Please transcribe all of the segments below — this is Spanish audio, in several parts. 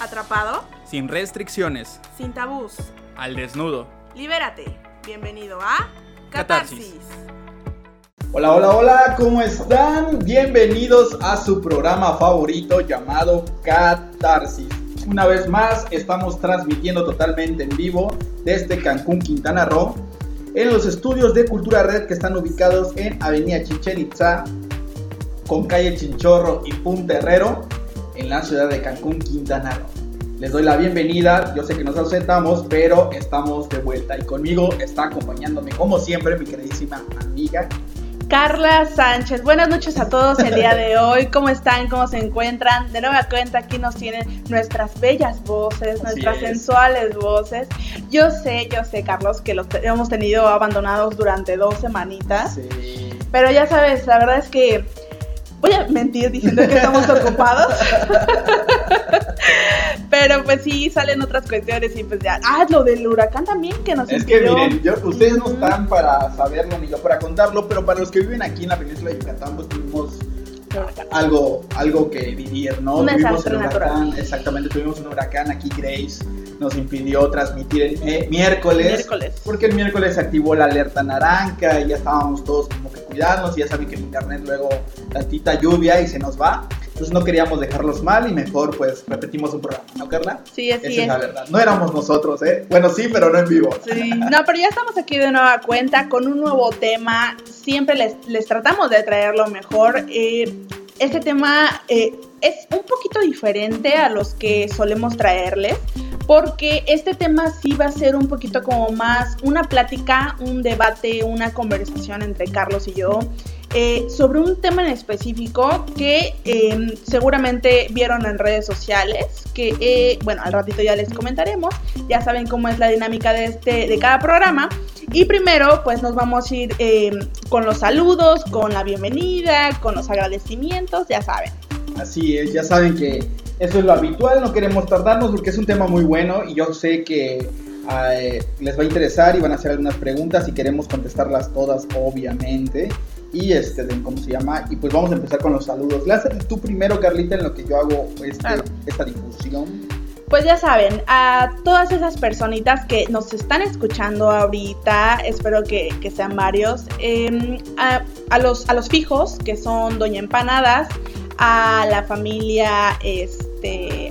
Atrapado, Sin restricciones. sin tabús. Al desnudo. Libérate. Bienvenido a Catarsis. Catarsis. Hola, hola, hola, ¿cómo están? Bienvenidos a su programa favorito llamado Catarsis. Una vez más, estamos transmitiendo totalmente en vivo desde Cancún, Quintana Roo, en los estudios de Cultura Red que están ubicados en Avenida Chichen Itza, con calle Chinchorro y Punta Herrero, en la ciudad de Cancún, Quintana Roo. Les doy la bienvenida, yo sé que nos ausentamos, pero estamos de vuelta y conmigo está acompañándome como siempre mi queridísima amiga Carla Sánchez, buenas noches a todos el día de hoy. ¿Cómo están? ¿Cómo se encuentran? De nueva cuenta, aquí nos tienen nuestras bellas voces, Así nuestras es. sensuales voces. Yo sé, yo sé, Carlos, que los hemos tenido abandonados durante dos semanitas. Sí. Pero ya sabes, la verdad es que voy a mentir diciendo que estamos ocupados. Pero pues sí, salen otras cuestiones y pues ya. Ah, lo del huracán también que nos Es que miren, yo- ustedes no están para saberlo ni yo para contarlo, pero para los que viven aquí en la península de Yucatán, pues tuvimos algo, algo que vivir, ¿no? Un tuvimos el huracán, natural. exactamente, tuvimos un huracán aquí, Grace, nos impidió transmitir el eh, miércoles, Miércoles. porque el miércoles se activó la alerta naranja y ya estábamos todos como que cuidarnos, y ya saben que el internet luego tantita lluvia y se nos va, entonces no queríamos dejarlos mal y mejor pues repetimos un programa, ¿no, Carla? Sí, así Esa es es. la verdad, no éramos nosotros, ¿eh? Bueno, sí, pero no en vivo. Sí, no, pero ya estamos aquí de nueva cuenta con un nuevo tema. Siempre les, les tratamos de traer lo mejor. Eh, este tema eh, es un poquito diferente a los que solemos traerles. Porque este tema sí va a ser un poquito como más una plática, un debate, una conversación entre Carlos y yo eh, sobre un tema en específico que eh, seguramente vieron en redes sociales, que eh, bueno, al ratito ya les comentaremos, ya saben cómo es la dinámica de, este, de cada programa. Y primero pues nos vamos a ir eh, con los saludos, con la bienvenida, con los agradecimientos, ya saben. Así es, ya saben que eso es lo habitual, no queremos tardarnos porque es un tema muy bueno y yo sé que eh, les va a interesar y van a hacer algunas preguntas y queremos contestarlas todas, obviamente. Y este, de cómo se llama, y pues vamos a empezar con los saludos. Haces tú primero, Carlita, en lo que yo hago este, esta difusión. Pues ya saben, a todas esas personitas que nos están escuchando ahorita, espero que, que sean varios, eh, a, a los, a los fijos, que son Doña Empanadas, a la familia este,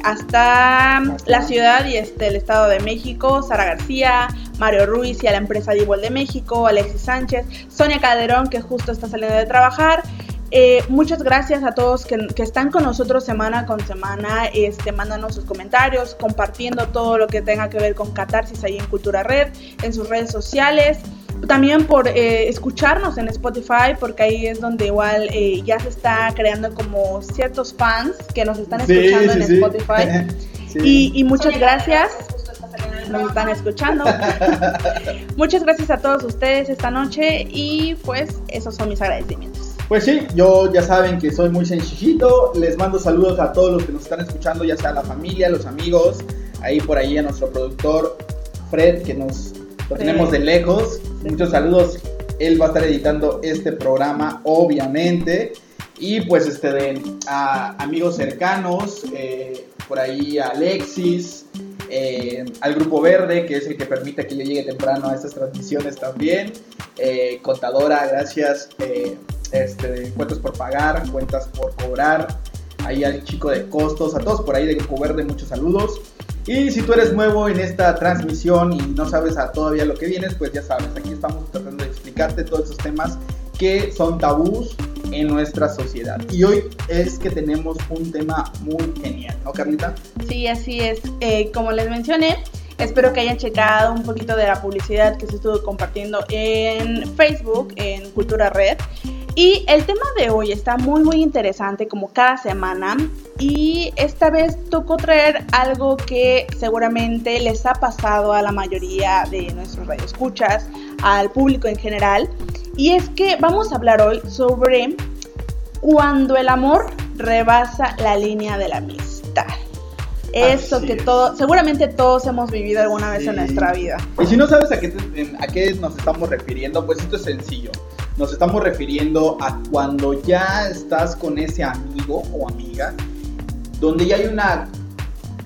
hasta la ciudad y este, el Estado de México, Sara García, Mario Ruiz y a la empresa Dibol de México, Alexis Sánchez, Sonia Calderón, que justo está saliendo de trabajar, eh, muchas gracias a todos que, que están con nosotros semana con semana, este, mandando sus comentarios, compartiendo todo lo que tenga que ver con Catarsis ahí en Cultura Red, en sus redes sociales. También por eh, escucharnos en Spotify, porque ahí es donde igual eh, ya se está creando como ciertos fans que nos están escuchando en Spotify. Sí. Y, y muchas gracias. Nos están escuchando. muchas gracias a todos ustedes esta noche y pues esos son mis agradecimientos. Pues sí, yo ya saben que soy muy sencillito. Les mando saludos a todos los que nos están escuchando, ya sea la familia, los amigos, ahí por ahí a nuestro productor Fred, que nos lo tenemos de lejos. Muchos saludos. Él va a estar editando este programa, obviamente. Y pues este de amigos cercanos, eh, por ahí a Alexis, eh, al Grupo Verde, que es el que permite que yo llegue temprano a estas transmisiones también. Eh, contadora, gracias. Este, cuentas por pagar, cuentas por cobrar. Ahí al chico de costos, a todos por ahí de Grupo Verde, muchos saludos. Y si tú eres nuevo en esta transmisión y no sabes todavía lo que vienes, pues ya sabes, aquí estamos tratando de explicarte todos esos temas que son tabús en nuestra sociedad. Y hoy es que tenemos un tema muy genial, ¿no, Carlita? Sí, así es. Eh, como les mencioné, espero que hayan checado un poquito de la publicidad que se estuvo compartiendo en Facebook, en Cultura Red. Y el tema de hoy está muy muy interesante como cada semana y esta vez tocó traer algo que seguramente les ha pasado a la mayoría de nuestros radioescuchas, al público en general, y es que vamos a hablar hoy sobre cuando el amor rebasa la línea de la amistad. Eso Así que es. todo, seguramente todos hemos vivido alguna vez en nuestra vida. Y si no sabes a qué, te- a qué nos estamos refiriendo, pues esto es sencillo. Nos estamos refiriendo a cuando ya estás con ese amigo o amiga, donde ya hay una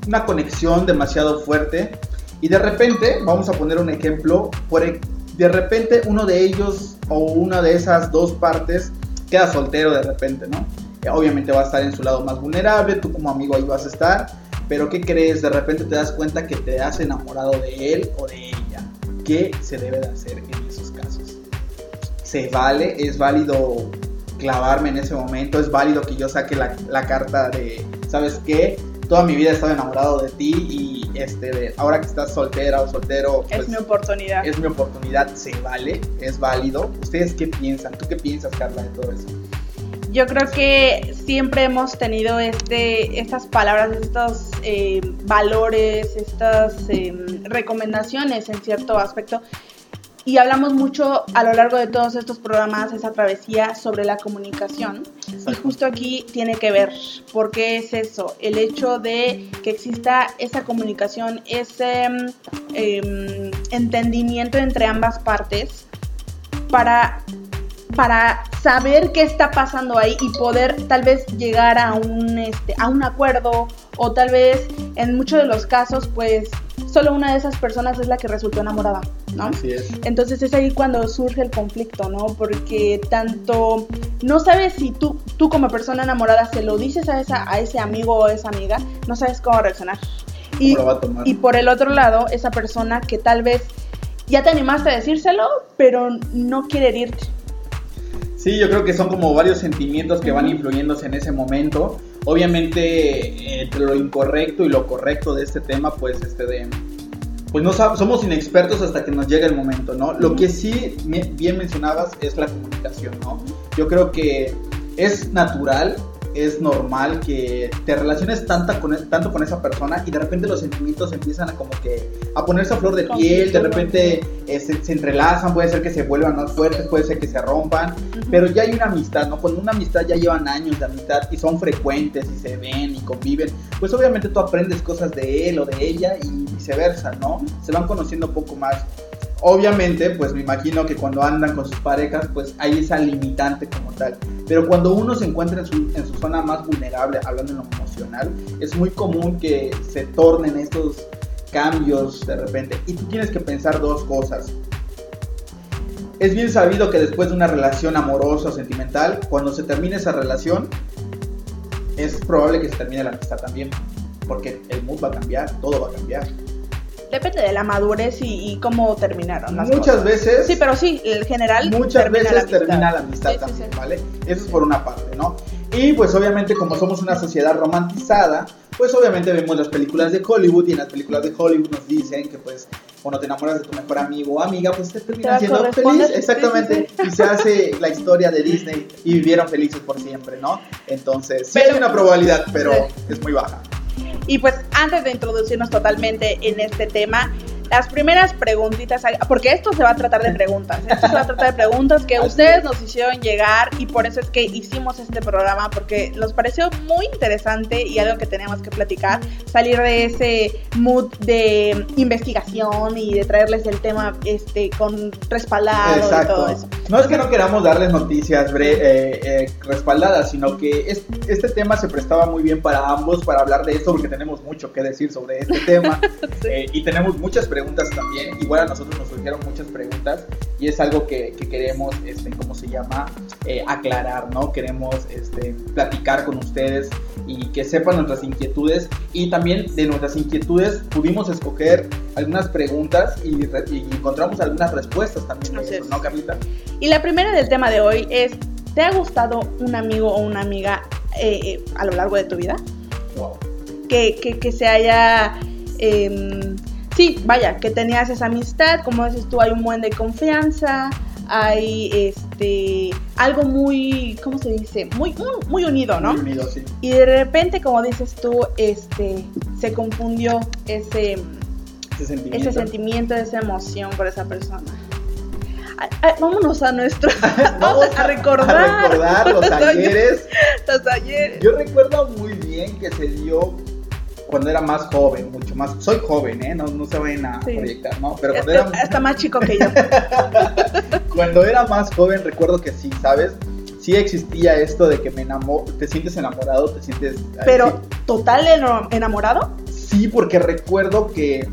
una conexión demasiado fuerte y de repente, vamos a poner un ejemplo, por, de repente uno de ellos o una de esas dos partes queda soltero de repente, ¿no? Obviamente va a estar en su lado más vulnerable, tú como amigo ahí vas a estar, pero ¿qué crees? De repente te das cuenta que te has enamorado de él o de ella. ¿Qué se debe de hacer en? ¿Se vale? ¿Es válido clavarme en ese momento? ¿Es válido que yo saque la, la carta de, ¿sabes qué? Toda mi vida he estado enamorado de ti y este, de, ahora que estás soltera o soltero... es pues, mi oportunidad. Es mi oportunidad, ¿se vale? ¿Es válido? ¿Ustedes qué piensan? ¿Tú qué piensas, Carla, de todo eso? yo creo que siempre hemos tenido este, estas palabras, estos eh, valores, estas em, recomendaciones en cierto aspecto. Y hablamos mucho a lo largo de todos estos programas, esa travesía sobre la comunicación. Y justo aquí tiene que ver, porque es eso, el hecho de que exista esa comunicación, ese em, entendimiento entre ambas partes para para saber qué está pasando ahí y poder tal vez llegar a un, este, a un acuerdo o tal vez en muchos de los casos pues solo una de esas personas es la que resultó enamorada, ¿no? Así es. Entonces es ahí cuando surge el conflicto, ¿no? Porque tanto no sabes si tú, tú como persona enamorada se lo dices a, esa, a ese amigo o esa amiga, no sabes cómo reaccionar. y, lo va a tomar? y por el otro lado, esa persona que tal vez ya te animaste a decírselo, pero no quiere herirte. Sí, yo creo que son como varios sentimientos que van influyéndose en ese momento. Obviamente, entre lo incorrecto y lo correcto de este tema, pues este de pues no somos inexpertos hasta que nos llega el momento, ¿no? Lo que sí bien mencionabas es la comunicación, ¿no? Yo creo que es natural es normal que te relaciones tanta con, tanto con esa persona y de repente los sentimientos empiezan a como que a ponerse a flor de piel, de repente eh, se, entrelazan, puede ser que se vuelvan más fuertes, puede ser que se rompan, pero ya hay una amistad, ¿no? Cuando una amistad ya llevan años de amistad y son frecuentes y se ven y conviven, pues obviamente tú aprendes cosas de él o de ella y viceversa, ¿no? Se van conociendo un poco más. Obviamente, pues me imagino que cuando andan con sus parejas, pues hay esa limitante como tal. Pero cuando uno se encuentra en su, en su zona más vulnerable, hablando en lo emocional, es muy común que se tornen estos cambios de repente. Y tú tienes que pensar dos cosas. Es bien sabido que después de una relación amorosa o sentimental, cuando se termine esa relación, es probable que se termine la amistad también. Porque el mood va a cambiar, todo va a cambiar. Depende de la madurez y, cómo terminaron las Muchas veces. Sí, pero sí, en general. Muchas veces termina la amistad también, ¿vale? Eso es por una parte, ¿no? Y pues obviamente como somos una sociedad romantizada, pues obviamente vemos las películas de Hollywood y en las películas de Hollywood nos dicen que pues cuando te enamoras de tu mejor amigo o amiga, pues te terminas siendo feliz. Exactamente. Y se hace la historia de Disney y vivieron felices por siempre, ¿no? Entonces, sí hay una probabilidad, pero es muy baja. Y pues antes de introducirnos totalmente en este tema, las primeras preguntitas, porque esto se va a tratar de preguntas, esto se va a tratar de preguntas que ustedes nos hicieron llegar y por eso es que hicimos este programa, porque nos pareció muy interesante y algo que teníamos que platicar, salir de ese mood de investigación y de traerles el tema este con respaldado y todo eso. No es que no queramos darles noticias eh, eh, respaldadas, sino que este tema se prestaba muy bien para ambos, para hablar de esto, porque tenemos mucho que decir sobre este tema eh, y tenemos muchas preguntas también. Igual a nosotros nos surgieron muchas preguntas y es algo que, queremos, este, ¿cómo se llama? Eh, aclarar, ¿no? Queremos este, platicar con ustedes y que sepan nuestras inquietudes y también de nuestras inquietudes pudimos escoger algunas preguntas y, encontramos algunas respuestas también de eso, ¿no, Carlita? Y la primera del tema de hoy es, ¿te ha gustado un amigo o una amiga eh, eh, a lo largo de tu vida? Wow. Que, que, se haya... Em, sí, vaya, que tenías esa amistad, como dices tú, hay un buen de confianza, hay este algo muy, ¿cómo se dice? Muy, muy, unido, ¿no? Muy unido, sí. Y de repente, como dices tú, este se confundió ese, ese sentimiento, ese sentimiento esa emoción por esa persona. vámonos a nuestro. vamos a, recordar. A recordar los ayeres. Los ayeres. Yo recuerdo muy bien que se dio cuando era más joven, mucho más. Soy joven, ¿eh? No, no se vayan a proyectar, ¿no? Pero cuando era. Está más chico que yo. cuando era más joven, recuerdo que sí, ¿sabes? Sí existía esto de que me enamoro, te sientes enamorado, te sientes. Pero, ¿total enamorado? Sí, porque recuerdo que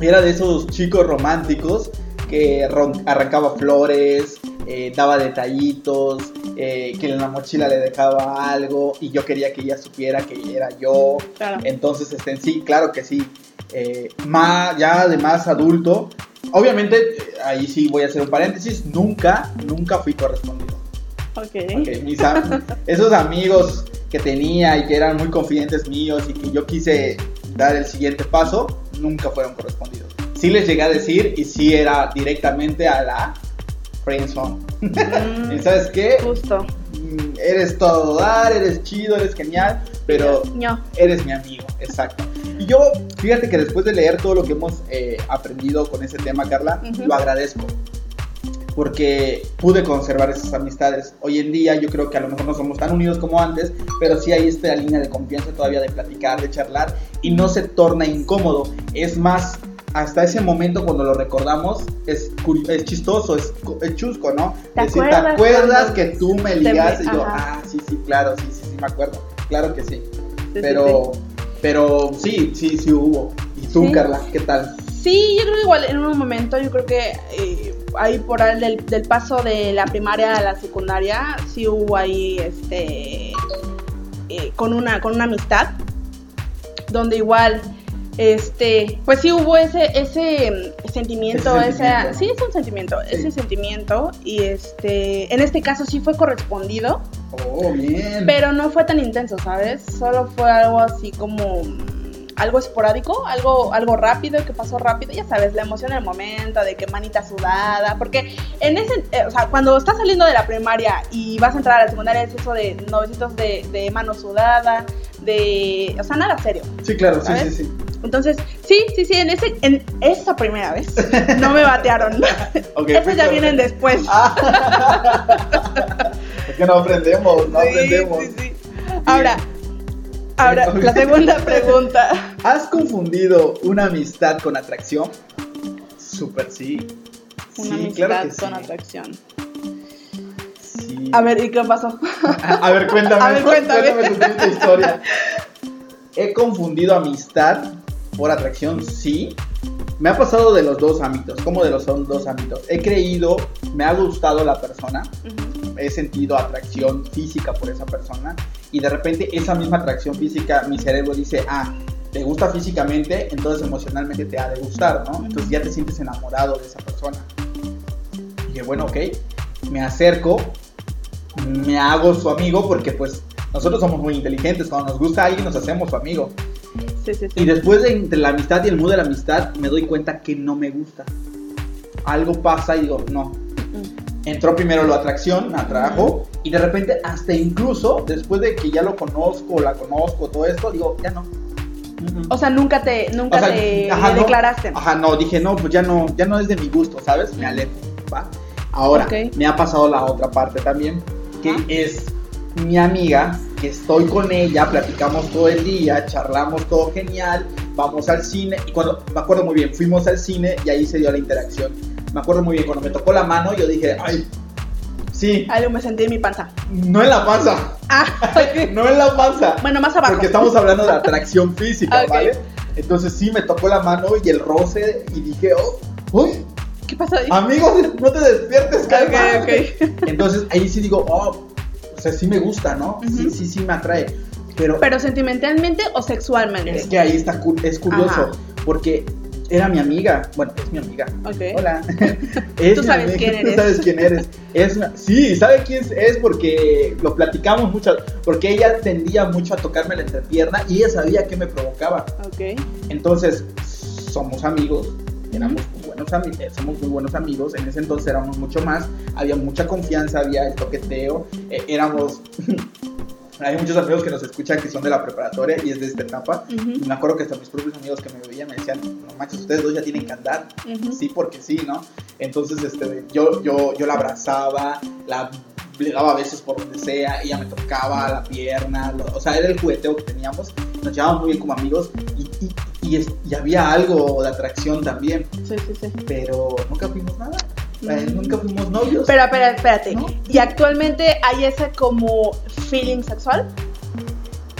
era de esos chicos románticos que arrancaba flores, eh, daba detallitos, eh, que en la mochila le dejaba algo y yo quería que ella supiera que era yo. Claro. Entonces, este, sí, claro que sí. Eh, más, ya de más adulto, obviamente, eh, ahí sí voy a hacer un paréntesis, nunca, nunca fui correspondido. Ok. Ok, mis am- esos amigos que tenía y que eran muy confidentes míos y que yo quise dar el siguiente paso, nunca fueron correspondidos. Sí les llegué a decir y sí era directamente a la friendzone. Mm, ¿Y sabes qué? Justo. Mm, Eres todo dar, eres chido, eres genial, pero No. eres mi amigo, exacto. Y yo, fíjate que después de leer todo lo que hemos eh, aprendido con ese tema, Carla, lo agradezco. Porque pude conservar esas amistades. Hoy en día yo creo que a lo mejor no somos tan unidos como antes, pero sí hay esta línea de confianza todavía de platicar, de charlar, y no se torna incómodo. Es más, hasta ese momento cuando lo recordamos, es, es chistoso, es, chusco, ¿no? ¿Te Decir, acuerdas ¿te acuerdas que tú me te ligaste? me- Y yo, ah, sí, sí, claro, sí, sí, sí, me acuerdo. Claro que sí. Sí, sí, Pero, pero sí, sí, sí hubo. ¿Y tú. Carla, qué tal? Sí, yo creo que igual en un momento, yo creo que eh, ahí por el del, del paso de la primaria a la secundaria, sí hubo ahí este eh, con una con una amistad donde igual este pues sí hubo ese ese mm, sentimiento, Ese esa sentimiento. sí es un sentimiento, Sí. ese sentimiento y este en este caso sí fue correspondido, Oh, bien. pero no fue tan intenso, ¿sabes? Solo fue algo así como mm, algo esporádico, algo, algo rápido que pasó rápido, ya sabes, la emoción del momento, de que manita sudada, porque en ese, eh, o sea, cuando estás saliendo de la primaria y vas a entrar a la secundaria es eso de novecitos de, de mano sudada, de, o sea, nada serio. Sí, claro, sí, ¿sabes? sí, sí. Entonces, sí, sí, sí, en ese, en esa primera vez no me batearon. Ok, Esos ya vienen después. Ah. es que no aprendemos, no Sí, aprendemos. sí, sí. Ahora, ahora, la segunda pregunta. ¿Has confundido una amistad con atracción? Súper sí. Una sí, amistad claro que sí. con atracción. Sí. A ver, ¿y qué pasó? A, a ver, cuéntame. A ver, cuéntame. tu triste historia. He confundido amistad por atracción, sí. Me ha pasado de los dos ámbitos. ¿Cómo de los son dos ámbitos? He creído, me ha gustado la persona. He sentido atracción física por esa persona y de repente esa misma atracción física, mi cerebro dice, ah, te gusta físicamente, entonces emocionalmente te ha de gustar, ¿no? Entonces ya te sientes enamorado de esa persona. Y dije, bueno, ok, me acerco, me hago su amigo porque pues nosotros somos muy inteligentes, cuando nos gusta alguien nos hacemos su amigo. Sí, sí, Y después de entre la amistad y el mood de la amistad me doy cuenta que no me gusta. Algo pasa y digo, no. Entró primero la atracción, me atrajo, y de repente, hasta incluso después de que ya lo conozco, la conozco, todo esto, digo, ya no. O sea, nunca te, nunca O sea, te ajá, no. declaraste. Ajá, no, dije, no, pues ya no, ya no es de mi gusto, ¿sabes? Me alejo, ¿va? Ahora, Ok. me ha pasado la otra parte también, que Ajá. es mi amiga, que estoy con ella, platicamos todo el día, charlamos todo genial, vamos al cine, y cuando, me acuerdo muy bien, fuimos al cine y ahí se dio la interacción. Me acuerdo muy bien, cuando me tocó la mano, yo dije, ay, sí, Algo me sentí en mi panza. no en la panza, Ah, no en la panza. Bueno, más abajo. Porque estamos hablando de atracción física. ¿vale? Entonces sí me tocó la mano y el roce y dije, oh, uy, ¿Qué pasó ahí? amigo, no te despiertes, calma. ok, ok. Entonces ahí sí digo, oh, o sea, sí me gusta, ¿no? Sí, sí, sí me atrae. Pero, ¿Pero sentimentalmente o sexualmente? es que ahí está, es curioso, Ajá. porque era mi amiga, bueno, es mi amiga. Ok. Hola. Es Tú sabes amiga, quién Tú eres. sabes quién eres. Es una- sí, ¿sabe quién es? porque lo platicamos mucho, porque ella tendía mucho a tocarme la entrepierna y ella sabía que me provocaba. Ok. Entonces, somos amigos, éramos muy buenos amigos, somos muy buenos amigos, en ese entonces éramos mucho más, había mucha confianza, había el toqueteo, eh, éramos... Hay muchos amigos que nos escuchan que son de la preparatoria y es de esta etapa. Ujú. Y me acuerdo que hasta mis propios amigos que me veían me decían, no manches, ustedes dos ya tienen que andar. Ujú. Sí, porque sí, ¿no? Entonces, este, yo, yo, yo la abrazaba, la, le daba besos por donde sea, ella me tocaba la pierna, lo- o sea, era el jugueteo que teníamos, nos llevábamos muy bien como amigos y, y, y es- y había algo de atracción también, Sí, sí, sí. pero nunca fuimos nada, nunca fuimos novios. Pero, espera, espérate. ¿No? ¿Y actualmente hay ese como feeling sexual?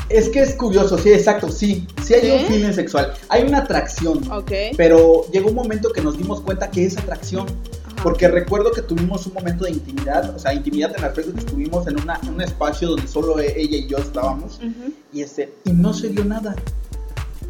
Es que es curioso, sí, exacto, sí. Sí hay ¿Sí? un feeling sexual. Hay una atracción. Ok. Pero llegó un momento que nos dimos cuenta que es atracción. Ajá. Porque recuerdo que tuvimos un momento de intimidad, o sea, intimidad en el aspecto que estuvimos en una- un espacio donde solo e- ella y yo estábamos. Y, este, y no se dio nada.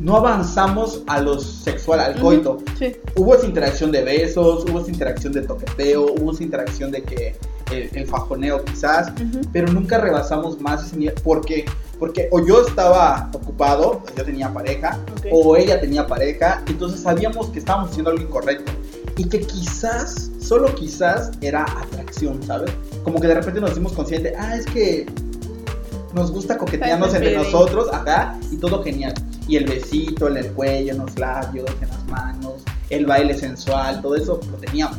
No avanzamos a lo sexual, al coito. Sí. Hubo esa interacción de besos, hubo esa interacción de toqueteo, hubo esa interacción de que el, el fajoneo quizás, pero nunca rebasamos más ese nivel. ¿Por qué? Porque o yo estaba ocupado, yo tenía pareja, o ella tenía pareja, entonces sabíamos que estábamos haciendo algo incorrecto. Y que quizás, solo quizás, era atracción, ¿sabes? Como que de repente nos dimos conscientes, ah, es que nos gusta coquetearnos entre nosotros, acá, y todo genial. Y el besito en el cuello, en los labios, en las manos, el baile sensual, todo eso lo teníamos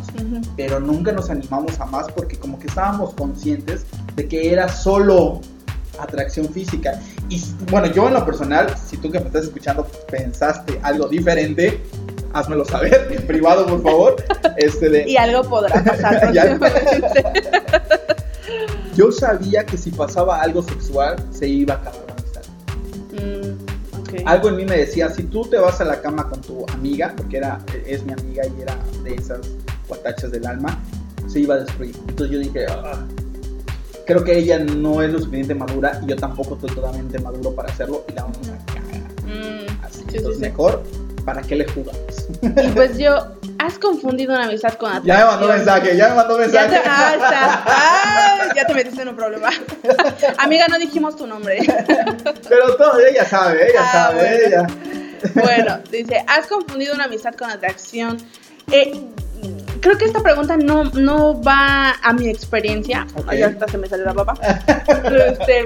pero nunca nos animamos a más porque como que estábamos conscientes de que era solo atracción física. Y bueno, yo en lo personal, si tú que me estás escuchando pensaste algo diferente, házmelo saber en privado, por favor. Este de, Y algo podrá pasar yo sabía que si pasaba algo sexual se iba a acabar Algo en mí me decía, si tú te vas a la cama con tu amiga, porque era, es mi amiga y era de esas guatachas del alma, se iba a destruir. Entonces yo dije, "Ah, creo que ella no es lo suficiente madura y yo tampoco estoy totalmente maduro para hacerlo y la vamos a cagar. Mm, Así, sí, entonces sí. mejor, ¿para qué le jugamos? Y pues yo, has confundido una amistad con atracción. Ya me mandó mensaje, ya me mandó Ya mensaje. te, ah, está. Ah, ya te metiste en un problema. Amiga, no dijimos tu nombre. Pero todo, ella sabe, ella Ah, sabe, bueno. ella. Bueno, dice, ¿has confundido una amistad con atracción? Eh, creo que esta pregunta no, no va a mi experiencia. Ok. Ay, ahorita se me salió la papa. Pero, este,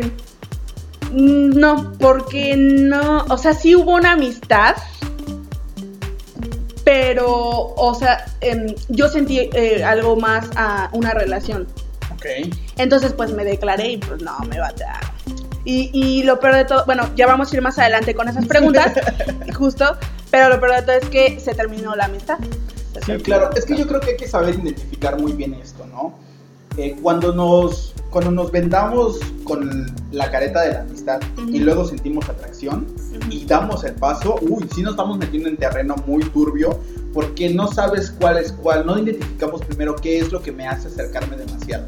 mm, no, porque no, o sea, sí hubo una amistad, pero, o sea, em, yo sentí eh, algo más a una relación. Entonces, pues me declaré y pues no, me batearon. Y, y lo peor de todo, bueno, ya vamos a ir más adelante con esas preguntas, justo, pero lo peor de todo es que se terminó la amistad. Se Sí, claro. la Es que yo creo que hay que saber identificar muy bien esto, ¿no? Eh, cuando, nos, cuando nos vendamos con la careta de la amistad y luego sentimos atracción y damos el paso, uy, sí nos estamos metiendo en terreno muy turbio porque no sabes cuál es cuál, no identificamos primero qué es lo que me hace acercarme demasiado.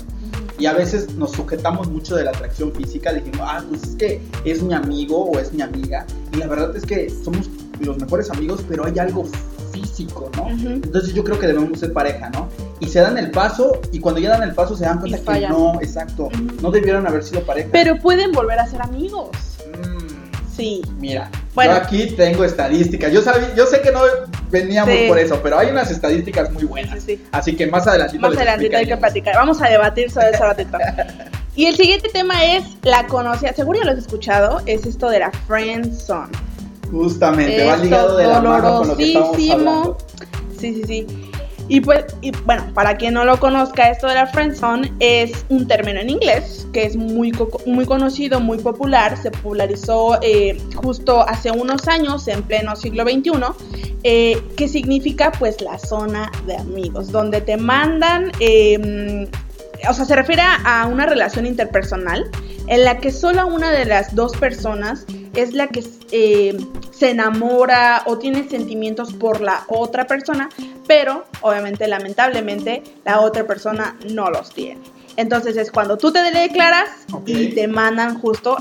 Y a veces nos sujetamos mucho de la atracción física, diciendo, ah, pues es que es mi amigo o es mi amiga. Y la verdad es que somos los mejores amigos, pero hay algo físico, ¿no? Entonces yo creo que debemos ser pareja, ¿no? Y se dan el paso y cuando ya dan el paso se dan cuenta que no, exacto, no debieron haber sido pareja. Pero pueden volver a ser amigos. Sí. mira, Bueno. yo aquí tengo estadísticas. Yo, sabí- yo sé que no veníamos Sí. por eso, pero hay unas estadísticas muy buenas. Sí, sí. Así que más adelantito Más adelantito hay que platicar. Vamos a debatir sobre eso ratito. Y el siguiente tema es la conocida, seguro ya lo has escuchado, es esto de la friend zone. Justamente, va Esto ligado de la mano con lo que estamos dolorosísimo. hablando. Sí, sí, sí. Y pues, bueno, para quien no lo conozca, esto de la friendzone es un término en inglés que es muy, muy conocido, muy popular. Se popularizó eh, justo hace unos años, en pleno siglo XXI, eh, que significa pues la zona de amigos, donde te mandan, eh, o sea, se refiere a una relación interpersonal en la que solo una de las dos personas es la que eh, se enamora o tiene sentimientos por la otra persona, pero obviamente, lamentablemente, la otra persona no los tiene. Entonces es cuando tú te declaras y te mandan justo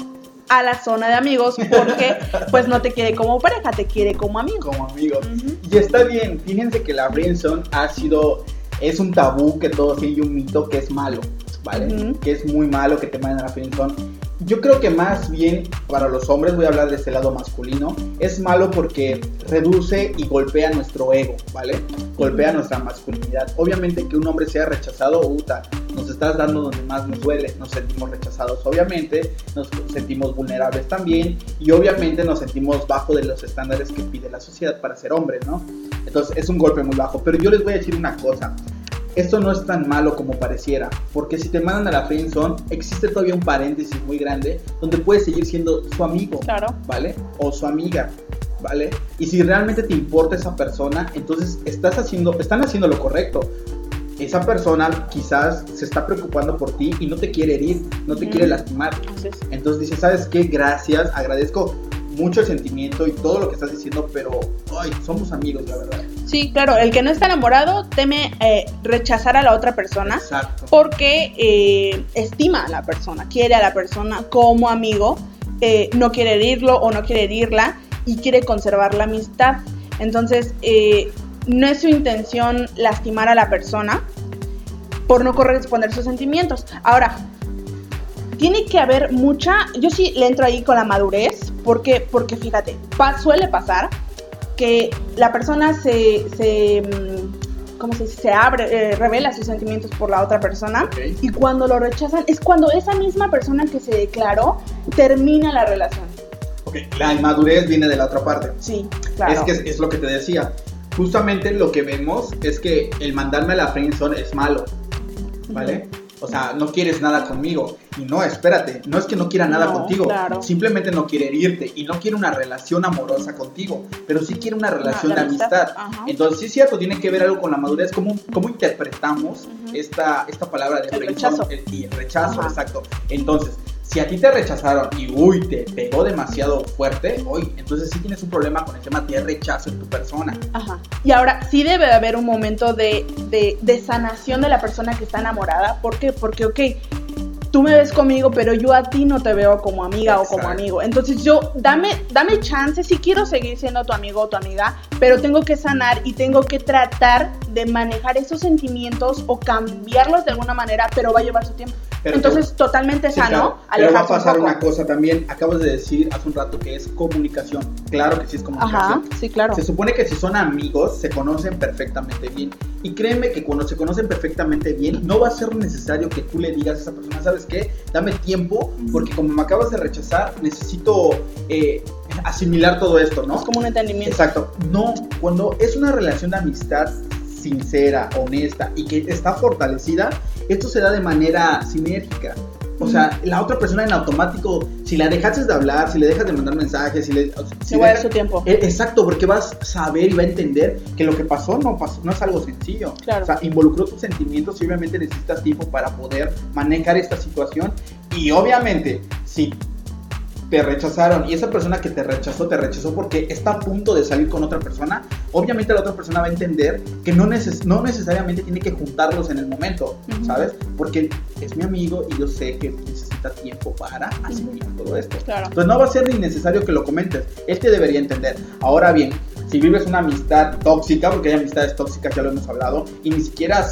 a la zona de amigos porque pues no te quiere como pareja, te quiere como amigo. como amigos. Ujú. Y está bien, fíjense que la friendzone ha sido, es un tabú que todos tienen y un mito que es malo, ¿vale? Ujú. Que es muy malo que te manden a la friendzone. Yo creo que más bien para los hombres, voy a hablar de este lado masculino, es malo porque reduce y golpea nuestro ego, ¿vale? Golpea nuestra masculinidad. Obviamente que un hombre sea rechazado, uta, nos estás dando donde más nos duele, nos sentimos rechazados, obviamente, nos sentimos vulnerables también y obviamente nos sentimos bajo de los estándares que pide la sociedad para ser hombre, ¿no? Entonces es un golpe muy bajo, pero yo les voy a decir una cosa. Esto no es tan malo como pareciera, porque si te mandan a la friendzone, existe todavía un paréntesis muy grande donde puedes seguir siendo su amigo, Claro. ¿vale? O su amiga, ¿vale? Y si realmente te importa esa persona, entonces estás haciendo, están haciendo lo correcto. esa persona quizás se está preocupando por ti y no te quiere herir, no te Ujú. quiere lastimar. Así es. Entonces dices, ¿sabes qué? Gracias, agradezco mucho el sentimiento y todo lo que estás diciendo, pero, ay, somos amigos, la verdad. Sí, claro, el que no está enamorado teme eh, rechazar a la otra persona Exacto. porque eh, estima a la persona, quiere a la persona como amigo, eh, no quiere herirlo o no quiere herirla y quiere conservar la amistad. Entonces, eh, no es su intención lastimar a la persona por no corresponder sus sentimientos. Ahora, tiene que haber mucha, yo sí le entro ahí con la madurez, porque, porque fíjate, pa- suele pasar que la persona se, se mm, ¿cómo se dice? Se abre, eh, revela sus sentimientos por la otra persona Ok. y cuando lo rechazan es cuando esa misma persona que se declaró termina la relación. Ok, La inmadurez viene de la otra parte. Sí, claro. Es que es, lo que te decía. Justamente lo que vemos es que el mandarme a la friendzone es malo, ¿vale? O sea, no quieres nada conmigo. Y no, espérate, no es que no quiera nada No, contigo. claro. Simplemente no quiere herirte y no quiere una relación amorosa contigo, pero sí quiere una relación de de amistad. Entonces, sí es cierto, tiene que ver algo con la madurez, cómo, cómo interpretamos esta, esta palabra de El rechazo. el- y el rechazo, Ajá. exacto. Entonces, si a ti te rechazaron y uy, te pegó demasiado fuerte, uy, entonces sí tienes un problema con el tema de rechazo en tu persona. Ajá. Y ahora sí debe haber un momento de, de, de sanación de la persona que está enamorada. ¿Por qué? Porque, ok, tú me ves conmigo, pero yo a ti no te veo como amiga o como amigo. Entonces yo, dame, dame chance, si quiero seguir siendo tu amigo o tu amiga, pero tengo que sanar y tengo que tratar de manejar esos sentimientos o cambiarlos de alguna manera, pero va a llevar su tiempo. Pero Entonces, totalmente Sí, sano, claro. Pero va a un pasar una cosa también, acabas de decir hace un rato que es comunicación. Claro que sí es comunicación. Ajá, sí, claro. Se supone que si son amigos, se conocen perfectamente bien. Y créeme que cuando se conocen perfectamente bien, no va a ser necesario que tú le digas a esa persona, ¿sabes qué? Dame tiempo, porque como me acabas de rechazar, necesito eh, asimilar todo esto, ¿no? Es como un entendimiento. Exacto. No, cuando es una relación de amistad sincera, honesta y que está fortalecida, esto se da de manera sinérgica. O sea, la otra persona en automático, si la dejaste de hablar, si le dejas de mandar mensajes, si le... si Se va a dar dejas- su tiempo. eh, Exacto, porque vas a saber y va a entender que lo que pasó no pasó, no es algo sencillo. Claro. O sea, involucró tus sentimientos y obviamente necesitas tiempo para poder manejar esta situación. Y obviamente, si te rechazaron y esa persona que te rechazó, te rechazó porque está a punto de salir con otra persona, obviamente la otra persona va a entender que no, neces no necesariamente tiene que juntarlos en el momento, Ujú. ¿sabes? Porque es mi amigo y yo sé que necesita tiempo para asimilar todo esto. Claro. Entonces no va a ser ni necesario que lo comentes. Él te debería entender. Ahora bien, si vives una amistad tóxica, porque hay amistades tóxicas, ya lo hemos hablado, y ni siquiera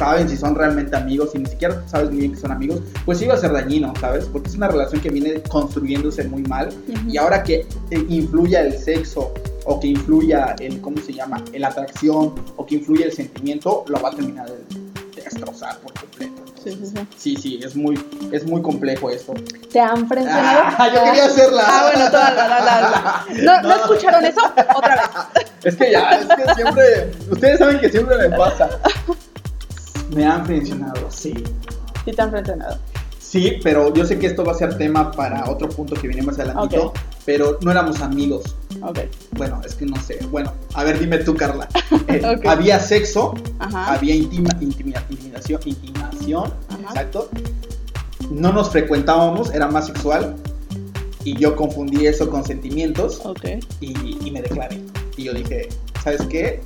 saben si son realmente amigos, y ni siquiera sabes muy bien que son amigos, pues sí va a ser dañino, ¿sabes? Porque es una relación que viene construyéndose muy mal. Ujú. Y ahora que influya el sexo, o que influya el, ¿cómo se llama? La atracción, o que influya el sentimiento, lo va a terminar de destrozar por completo. Sí, sí, sí. Sí, sí, es muy, es muy complejo esto. ¿Te han frencionado? Ah, yo quería hacerla. Ah, bueno, toda la, la, la, la. ¿No, ¿No No. escucharon eso? Otra vez. Es que ya, es que siempre, ustedes saben que siempre me pasa. Me han mencionado, sí. Sí, te han frencionado. Sí, pero yo sé que esto va a ser tema para otro punto que viene más adelantito, pero no éramos amigos. Ok. Bueno, es que no sé. Bueno, a ver, dime tú, Carla. Eh. Había sexo, Ajá. había intima, intimida- intimidación, intimación, Ajá. exacto. No nos frecuentábamos, era más sexual. Y yo confundí eso con sentimientos Ok. y, y me declaré. Y yo dije, ¿sabes qué?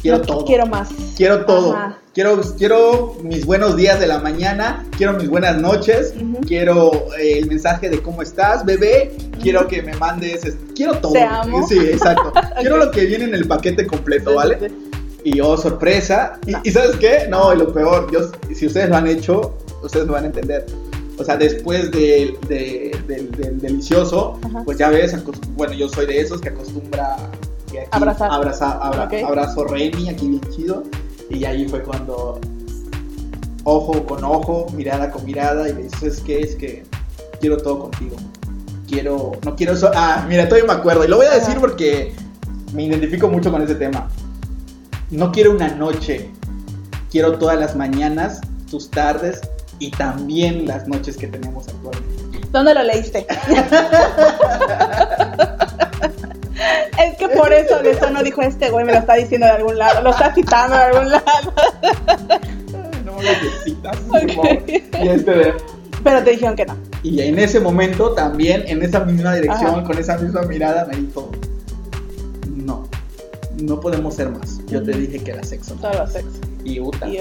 Quiero No, todo. Quiero más. Quiero todo. Ajá. Quiero, quiero mis buenos días de la mañana, quiero mis buenas noches, Ujú. quiero eh, el mensaje de cómo estás, bebé, quiero que me mandes, es- quiero todo. Te amo. Sí, exacto. Quiero lo que viene en el paquete completo, ¿vale? Y oh, sorpresa. Y, No. y ¿sabes qué? No, y lo peor, yo, si ustedes lo han hecho, ustedes me van a entender. O sea, después del de- del- del delicioso, Ajá. pues ya ves, bueno, yo soy de esos que acostumbra que aquí Abrazar. abraza- abra- abrazo Remy, aquí bien chido. Y ahí fue cuando ojo con ojo, mirada con mirada, y le dices, es que es que quiero todo contigo. Quiero, no quiero eso. Ah, mira, todavía me acuerdo. Y lo voy a decir porque me identifico mucho con ese tema. No quiero una noche, quiero todas las mañanas, tus tardes y también las noches que tenemos actualmente. ¿Dónde lo leíste? que por eso eso no dijo este güey, me lo está diciendo de algún lado, lo está citando de algún lado. no necesitas, por favor. Y este de, Pero te dijeron que no. Y en ese momento también, en esa misma dirección, Ajá. con esa misma mirada, me dijo, no, no podemos ser más. Yo te dije que era sexo. ¿no?". Solo sexo. Y puta. Y.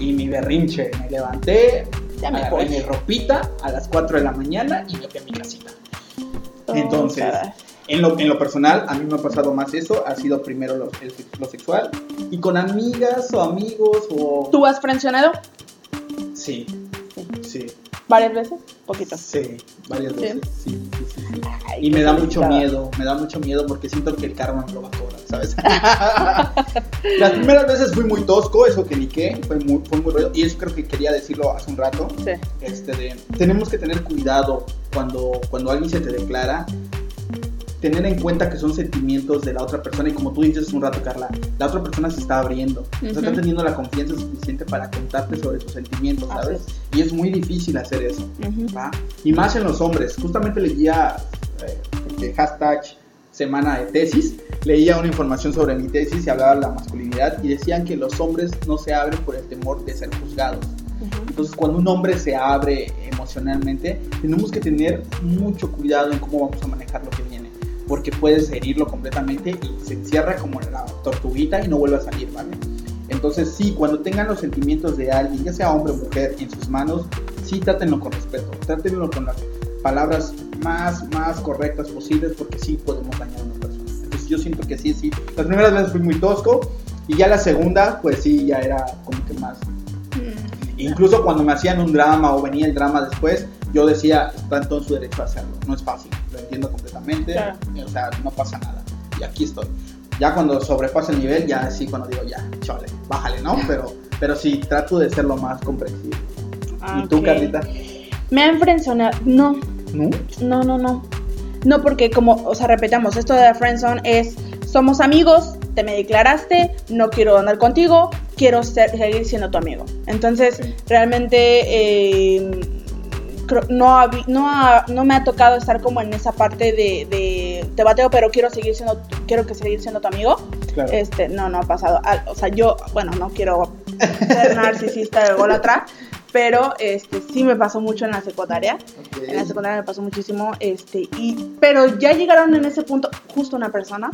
Y mi berrinche, me levanté, Ya me agarré mi ropita a las 4 de la mañana y me fui a mi casita. Entonces, Oh, caray. En lo, en lo personal, a mí me ha pasado más eso, ha sido primero lo, el- lo sexual. Y con amigas o amigos o... ¿Tú has frencionado Sí, sí, varias veces? Poquito. sí, varias veces. Sí, sí, sí, sí. Ay, Y me da mucho delicada. miedo, me da mucho miedo porque siento que el karma me lo va a cobrar, ¿sabes? Las primeras veces fui muy tosco, eso que ni qué, fue muy, fue muy ruido, y eso creo que quería decirlo hace un rato, Sí. este de, tenemos que tener cuidado cuando, cuando alguien se te declara, tener en cuenta que son sentimientos de la otra persona, y como tú dices hace un rato, Carla, la otra persona se está abriendo, o sea, está teniendo la confianza suficiente para contarte sobre sus sentimientos, ¿sabes? Y es muy difícil hacer eso. ¿va? Y más en los hombres. Justamente leía eh, el hashtag semana de tesis, leía una información sobre mi tesis y hablaba de la masculinidad y decían que los hombres no se abren por el temor de ser juzgados. Entonces cuando un hombre se abre emocionalmente, tenemos que tener mucho cuidado en cómo vamos a manejar lo que. Porque puedes herirlo completamente y se encierra como la tortuguita y no vuelve a salir, ¿vale? Entonces sí, cuando tengan los sentimientos de alguien, ya sea hombre o mujer, en sus manos, sí trátenlo con respeto, trátenlo con las palabras más, más correctas posibles, porque sí podemos dañar a una persona. Entonces yo siento que sí, sí. Las primeras veces fui muy tosco y ya la segunda, pues sí, ya era como que más. Mm. Incluso cuando me hacían un drama o venía el drama después, yo decía, está en todo su derecho a hacerlo. No es fácil, entiendo completamente, Claro. o sea, no pasa nada. Y aquí estoy. Ya cuando sobrepasa el nivel, ya sí, cuando digo, ya, chole, bájale, ¿no? Pero, pero sí, trato de ser lo más comprensible. ¿Y tú, Ok. Carlita? Me han frencionado. No, ¿No? no, no, no. No, porque como, o sea, repetamos, esto de la friendzone es, somos amigos, te me declaraste, no quiero andar contigo, quiero ser- seguir siendo tu amigo. Entonces, Sí. realmente eh, no, no, ha- no me ha tocado estar como en esa parte de, de te bateo, pero quiero seguir siendo, tu- quiero que seguir siendo tu amigo. Claro. Este, no, no ha pasado. O sea, yo, bueno, no quiero ser narcisista de golatra, pero este sí me pasó mucho en la secundaria. En la secundaria me pasó muchísimo, este, y, pero ya llegaron en ese punto, justo una persona,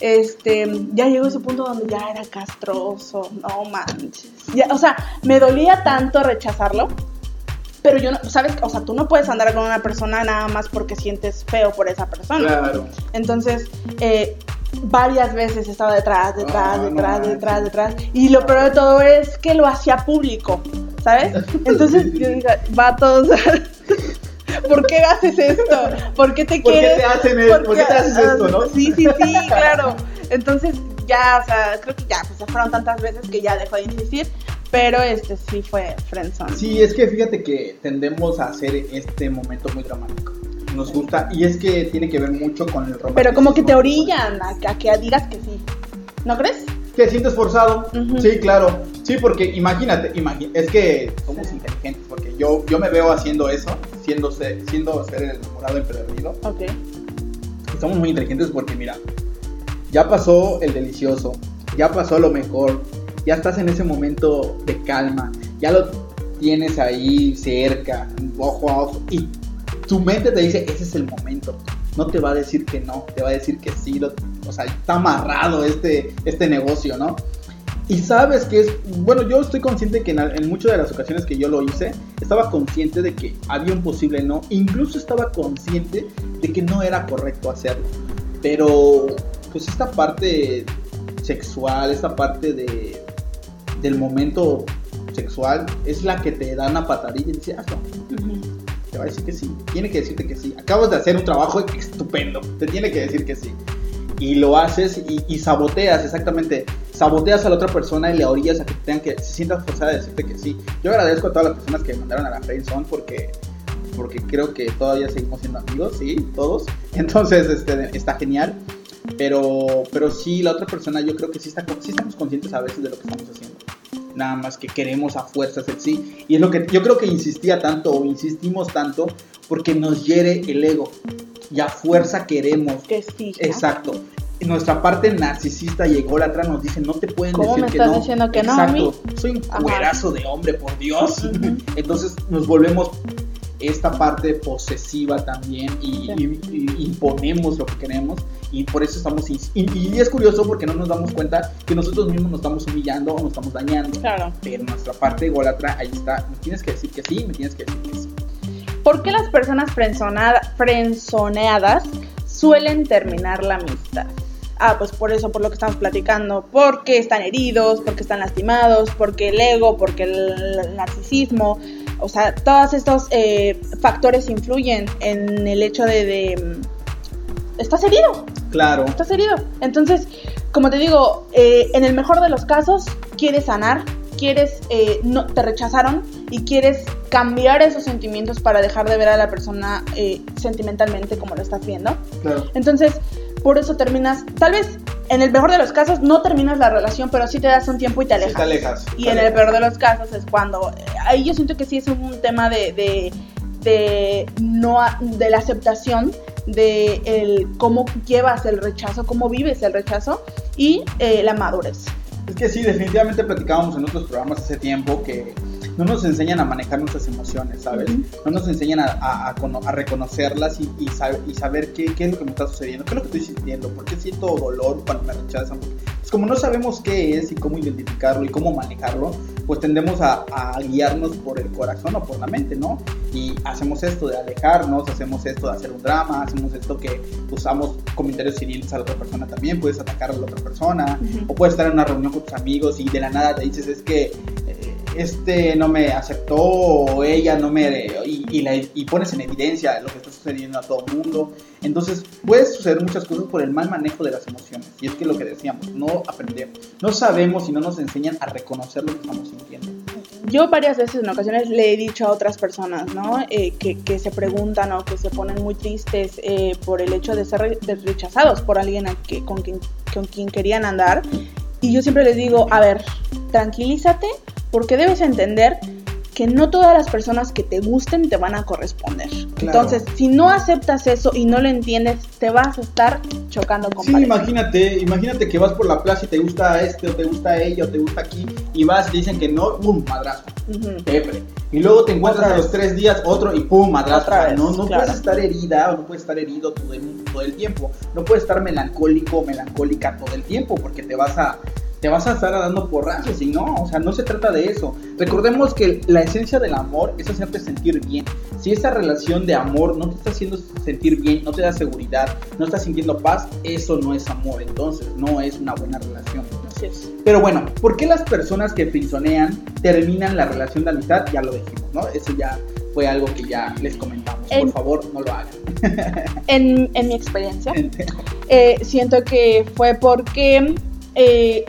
este, ya llegó ese punto donde ya era castroso, no manches. Ya, o sea, me dolía tanto rechazarlo, pero yo no, ¿sabes? O sea, tú no puedes andar con una persona nada más porque sientes feo por esa persona. Claro. Entonces, eh, varias veces estaba detrás, detrás, no detrás, manches. detrás, detrás. Y lo peor de todo es que lo hacía público, ¿sabes? Entonces yo dije, vatos, ¿por qué haces esto? ¿Por qué te ¿Por qué quieres? te hacen el- por qué te haces esto, no? Sí, sí, sí, claro. Entonces ya, o sea, creo que ya, pues ya fueron tantas veces que ya dejó de insistir. Pero este sí fue friendzone. Sí, es que fíjate que tendemos a hacer este momento muy dramático. Nos gusta, y es que tiene que ver mucho con el romanticismo. Pero como que te orillan a, a que digas que sí. ¿No crees? ¿Te sientes forzado? Sí, claro. Sí, porque imagínate, imagi- es que somos inteligentes, porque yo, yo me veo haciendo eso, siendo ser, siendo ser el enamorado empedernido. Ok. Somos muy inteligentes porque, mira, ya pasó el delicioso, ya pasó lo mejor, ya estás en ese momento de calma, ya lo tienes ahí cerca, ojo a ojo, y tu mente te dice, ese es el momento. No te va a decir que no, te va a decir que sí, lo- o sea, está amarrado este, este negocio, ¿no? Y sabes que es, bueno, yo estoy consciente que en, en muchas de las ocasiones que yo lo hice, estaba consciente de que había un posible no, incluso estaba consciente de que no era correcto hacerlo. Pero, pues esta parte sexual, esta parte de, del momento sexual, es la que te da una patadilla y dice, hazlo. Ujú. Te va a decir que sí, tiene que decirte que sí. Acabas de hacer un trabajo estupendo, te tiene que decir que sí. Y lo haces y, y saboteas, exactamente. Saboteas a la otra persona y le orillas a que tengan que se sientas forzada a decirte que sí. Yo agradezco a todas las personas que me mandaron a la friendzone porque porque creo que todavía seguimos siendo amigos, sí, todos. Entonces, este, está genial. Pero, pero sí, la otra persona yo creo que sí, está, sí estamos conscientes a veces de lo que estamos haciendo. Nada más que queremos a fuerzas el sí. Y es lo que yo creo que insistía tanto o insistimos tanto porque nos hiere el ego. Y a fuerza queremos Que sí. ¿no? Exacto. nuestra parte narcisista y ególatra nos dice, no te pueden ¿Cómo decir me que estás no. diciendo que no a Exacto. mí? Soy un cuerazo de hombre, por Dios. Entonces nos volvemos esta parte posesiva también y, Sí. y- y imponemos lo que queremos y por eso estamos y, y es curioso porque no nos damos cuenta que nosotros mismos nos estamos humillando o nos estamos dañando Claro. pero nuestra parte ególatra ahí está me tienes que decir que sí me tienes que decir que sí ¿Por qué las personas frenzoneadas suelen terminar la amistad? Ah, pues por eso, por lo que estamos platicando, porque están heridos, porque están lastimados, porque el ego, porque el narcisismo, o sea, todos estos eh, factores influyen en el hecho de, de, mm, estás herido, claro estás herido. Entonces, como te digo, eh, en el mejor de los casos, quieres sanar, quieres, eh, no, te rechazaron y quieres cambiar esos sentimientos para dejar de ver a la persona eh, sentimentalmente como lo estás viendo. claro Entonces, por eso terminas, tal vez en el mejor de los casos no terminas la relación, pero sí te das un tiempo y te Sí, alejas. te alejas Y te en el peor de los casos es cuando, eh, ahí yo siento que sí es un tema de, de, de no, de la aceptación de el cómo llevas el rechazo, cómo vives el rechazo y eh, la madurez. Es que sí, definitivamente platicábamos en otros programas hace tiempo que no nos enseñan a manejar nuestras emociones, ¿sabes? No nos enseñan a, a- a cono- a reconocerlas y, y sab- y saber qué, qué es lo que me está sucediendo, qué es lo que estoy sintiendo, por qué siento dolor cuando me rechazan. Pues como no sabemos qué es y cómo identificarlo y cómo manejarlo, pues tendemos a, a guiarnos por el corazón o por la mente, ¿no? Y hacemos esto de alejarnos, hacemos esto de hacer un drama, hacemos esto que usamos comentarios hirientes a la otra persona también, puedes atacar a la otra persona, o puedes estar en una reunión con tus amigos y de la nada te dices es que eh, este no me aceptó o ella no me y, y la- y pones en evidencia lo que está sucediendo a todo el mundo entonces puede suceder muchas cosas por el mal manejo de las emociones y es que lo que decíamos no aprendemos no sabemos y no nos enseñan a reconocer lo que estamos sintiendo Yo varias veces en ocasiones le he dicho a otras personas, ¿no? Eh, que, que se preguntan o que se ponen muy tristes eh, por el hecho de ser rechazados por alguien que, con, quien, con quien querían andar. Y yo siempre les digo, a ver, tranquilízate porque debes entender que no todas las personas que te gusten te van a corresponder. Claro. Entonces, si no aceptas eso y no lo entiendes, te vas a estar chocando con Sí, imagínate, imagínate que vas por la plaza y te gusta este o te gusta ella o te gusta aquí y vas y te dicen que no, pum, madrazo. Depre. Y luego te encuentras a los tres días otro y pum, madrazo. Otra vez, no no claro. puedes estar herida o no puedes estar herido todo el, todo el tiempo. No puedes estar melancólico o melancólica todo el tiempo porque te vas a te vas a estar dando porrazos y no, o sea, no se trata de eso. Recordemos que la esencia del amor es hacerte sentir bien. Si esa relación de amor no te está haciendo sentir bien, no te da seguridad, no estás sintiendo paz, eso no es amor, entonces no es una buena relación. Así es. Pero bueno, ¿por qué las personas que frisonean terminan la relación de amistad? Ya lo dijimos, ¿no? Eso ya fue algo que ya les comentamos. Por favor, no lo hagan. En, en mi experiencia, eh, siento que fue porque eh,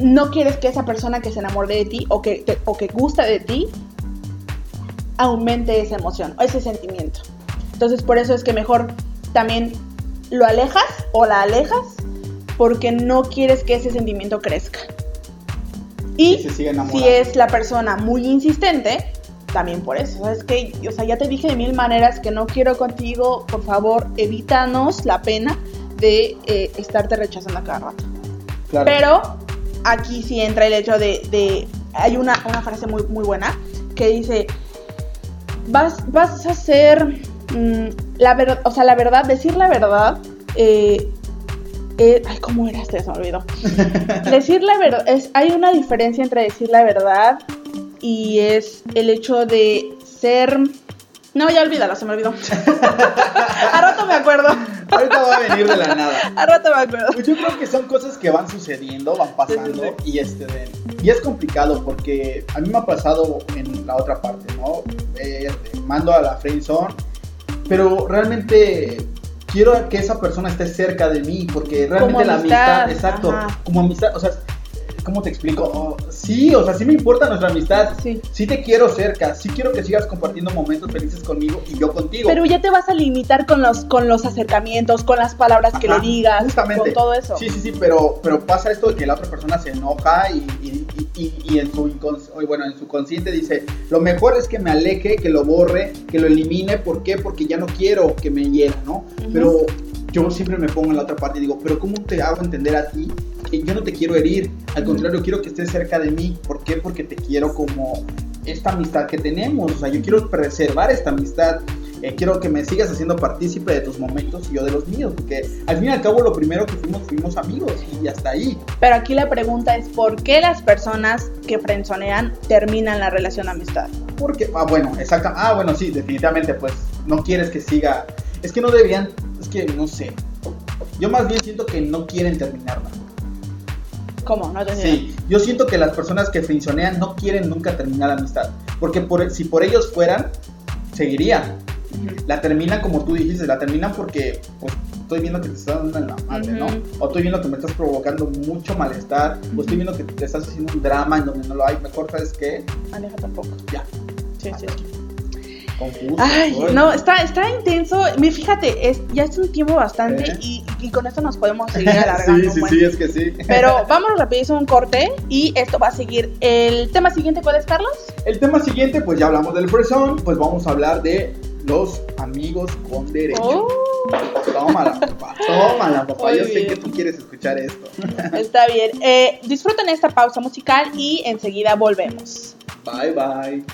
no quieres que esa persona que se enamore de ti o que, te- o que gusta de ti aumente esa emoción o ese sentimiento. Entonces por eso es que mejor también lo alejas o la alejas porque no quieres que ese sentimiento crezca. Y se si es la persona muy insistente, también por eso. ¿Sabes que O sea, ya te dije de mil maneras que no quiero contigo, por favor, evítanos la pena de eh, estarte rechazando a cada rato. Claro. Pero aquí sí entra el hecho de, de- hay una, una frase muy, muy buena que dice, vas, vas a ser, mm, la verdad, o sea, la verdad, decir la verdad, eh, eh, ay, ¿cómo era este? Se me olvidó. decir la verdad, es, hay una diferencia entre decir la verdad y es el hecho de ser... No, ya olvídalo, se me olvidó. a rato me acuerdo. Ahorita va a venir de la nada. A rato me acuerdo. Pues yo creo que son cosas que van sucediendo, van pasando Sí, sí, y este de- y es complicado porque a mí me ha pasado en la otra parte, ¿no? Eh, mando a la friendzone, pero realmente quiero que esa persona esté cerca de mí porque realmente Como la amistad, amistad, exacto, ajá. como amistad, o sea, ¿cómo te explico? Oh, sí, o sea, sí me importa nuestra amistad. Sí. Sí te quiero cerca, sí quiero que sigas compartiendo momentos felices conmigo y yo contigo. Pero ya te vas a limitar con los, con los acercamientos, con las palabras que le digas, justamente. con todo eso. Sí, sí, sí, pero, pero pasa esto de que la otra persona se enoja y, y- y- en, su bueno, en su consciente dice, lo mejor es que me aleje, que lo borre, que lo elimine, ¿por qué? Porque ya no quiero que me hiera, ¿no? Pero yo siempre me pongo en la otra parte y digo, pero ¿cómo te hago entender a ti yo no te quiero herir? Al contrario, quiero que estés cerca de mí. ¿Por qué? Porque te quiero como esta amistad que tenemos. O sea, yo quiero preservar esta amistad. Eh, quiero que me sigas haciendo partícipe de tus momentos y yo de los míos, porque al fin y al cabo lo primero que fuimos fuimos amigos y hasta ahí. Pero aquí la pregunta es ¿por qué las personas que frenzonean terminan la relación amistad? Porque, ah, bueno, exacto. Ah, bueno, sí, definitivamente, pues no quieres que siga. Es que no deberían, es que no sé. Yo más bien siento que no quieren terminarla. ¿Cómo? No te Sí, yo siento que las personas que frenzonean no quieren nunca terminar la amistad. Porque por, si por ellos fueran, seguirían. La terminan como tú dijiste, la terminan porque pues, estoy viendo que te estás dando en la madre, ¿no? Ujú. O estoy viendo que me estás provocando mucho malestar, o estoy viendo que te estás haciendo un drama en donde no lo hay. Mejor, ¿sabes qué? Aleja tampoco. Ya, Sí, sí. Confuso. Ay, no, está, está intenso. Fíjate, es, ya es un tiempo bastante ¿Eh? y, y con esto nos podemos seguir alargando. sí, sí, sí, es que sí. Pero vamos rapidísimo un corte y esto va a seguir. El tema siguiente, ¿cuál es, Carlos? El tema siguiente, pues ya hablamos del fresón, pues vamos a hablar de los amigos con derecho. Oh, Tómala, papá, tómala, papá. Muy Yo sé que tú quieres escuchar esto. está bien. Eh, disfruten esta pausa musical y enseguida volvemos. Bye, bye.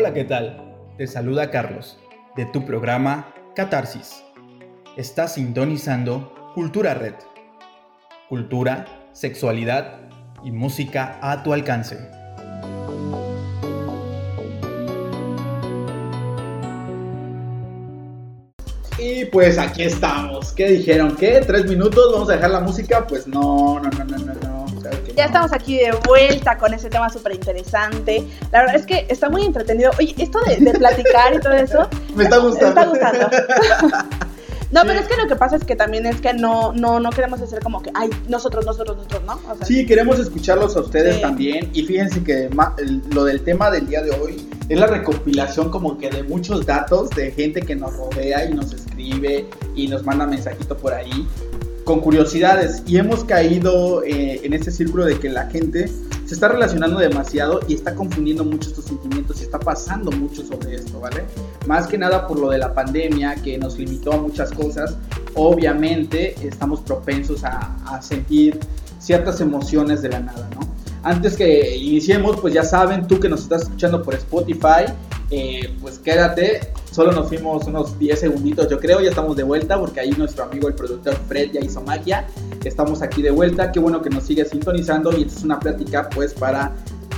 Hola, ¿qué tal? Te saluda Carlos, de tu programa Catarsis. Estás sintonizando Cultura Red. Cultura, sexualidad y música a tu alcance. Y pues aquí estamos. ¿Qué dijeron? ¿Qué? ¿Tres minutos? ¿Vamos a dejar la música? Pues no, no, no, no, no, no. Ya estamos aquí de vuelta con este tema súper interesante. La verdad es que está muy entretenido. Oye, esto de, de platicar y todo eso. Me está gustando. Me está gustando. No, Sí. pero es que lo que pasa es que también es que no, no, no queremos hacer como que, ay, nosotros, nosotros, nosotros, ¿no? O sea, Sí, queremos escucharlos a ustedes Sí. también. Y fíjense que lo del tema del día de hoy es la recopilación como que de muchos datos de gente que nos rodea y nos escribe y nos manda mensajito por ahí con curiosidades. Y hemos caído eh, en este círculo de que la gente se está relacionando demasiado y está confundiendo mucho estos sentimientos y está pasando mucho sobre esto, ¿vale? Más que nada por lo de la pandemia que nos limitó a muchas cosas. Obviamente estamos propensos a, a sentir ciertas emociones de la nada, ¿no? Antes que iniciemos, pues ya saben, tú que nos estás escuchando por Spotify, eh, pues quédate. Solo nos fuimos unos 10 segunditos, yo creo, ya estamos de vuelta porque ahí nuestro amigo el productor Fred ya hizo magia. Estamos aquí de vuelta, qué bueno que nos sigue sintonizando y esta es una plática pues para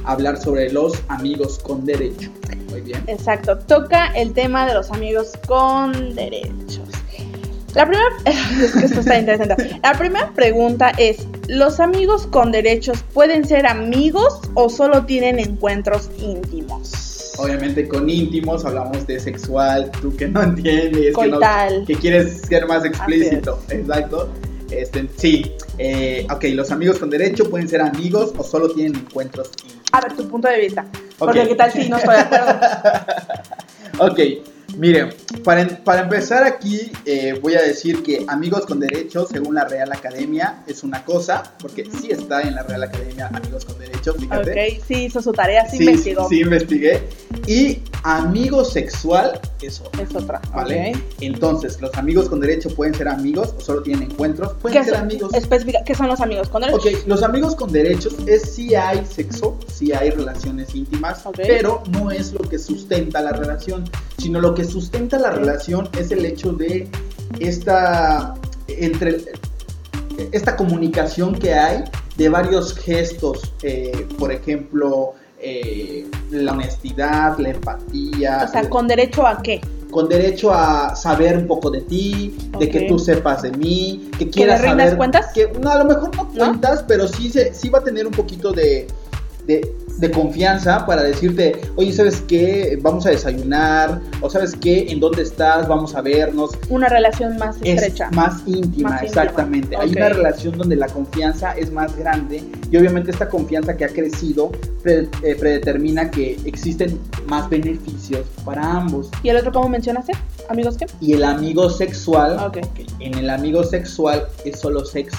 hablar sobre los amigos con derecho. Muy bien. Exacto, toca el tema de los amigos con derechos. La primera, esto está interesante. La primera pregunta es, ¿los amigos con derechos pueden ser amigos o solo tienen encuentros íntimos? Obviamente con íntimos hablamos de sexual, tú que no entiendes, que, no- que quieres ser más explícito. Exacto. Este, sí, eh, ok, los amigos con derecho pueden ser amigos o solo tienen encuentros íntimos. A ver, tu punto de vista. Porque qué tal si no estoy de acuerdo. Ok, miren, para, em- para empezar aquí eh, voy a decir que amigos con derecho, según la Real Academia, es una cosa, porque sí está en la Real Academia amigos con derecho, fíjate. Ok, sí hizo su tarea, sí, Sí, investigó. sí investigué. Y amigo sexual es otra. Es otra. ¿Vale? Entonces, ¿los amigos con derecho pueden ser amigos o solo tienen encuentros? Pueden ¿Qué ser son, amigos. especifica- ¿Qué son los amigos con derechos? Ok, los amigos con derechos es si hay sexo, si hay relaciones íntimas, pero no es lo que sustenta la relación, sino lo que sustenta la relación es el hecho de esta entre esta comunicación que hay de varios gestos, eh, por ejemplo, eh, la honestidad, la empatía, O sea, ¿con derecho a qué? con derecho a saber un poco de ti, de que tú sepas de mí, que quieras saber cuentas? que no, a lo mejor no ¿No? cuentas, pero sí se, sí va a tener un poquito de, de, de confianza para decirte, oye, ¿sabes qué? Vamos a desayunar, o ¿sabes qué? ¿En dónde estás? Vamos a vernos. Una relación más estrecha. Es más íntima, Más íntima. exactamente. Hay una relación donde la confianza es más grande y obviamente esta confianza que ha crecido pre- eh, predetermina que existen más beneficios para ambos. ¿Y el otro cómo mencionaste? ¿Amigos qué? Y el amigo sexual, Ok. en el amigo sexual es solo sexo.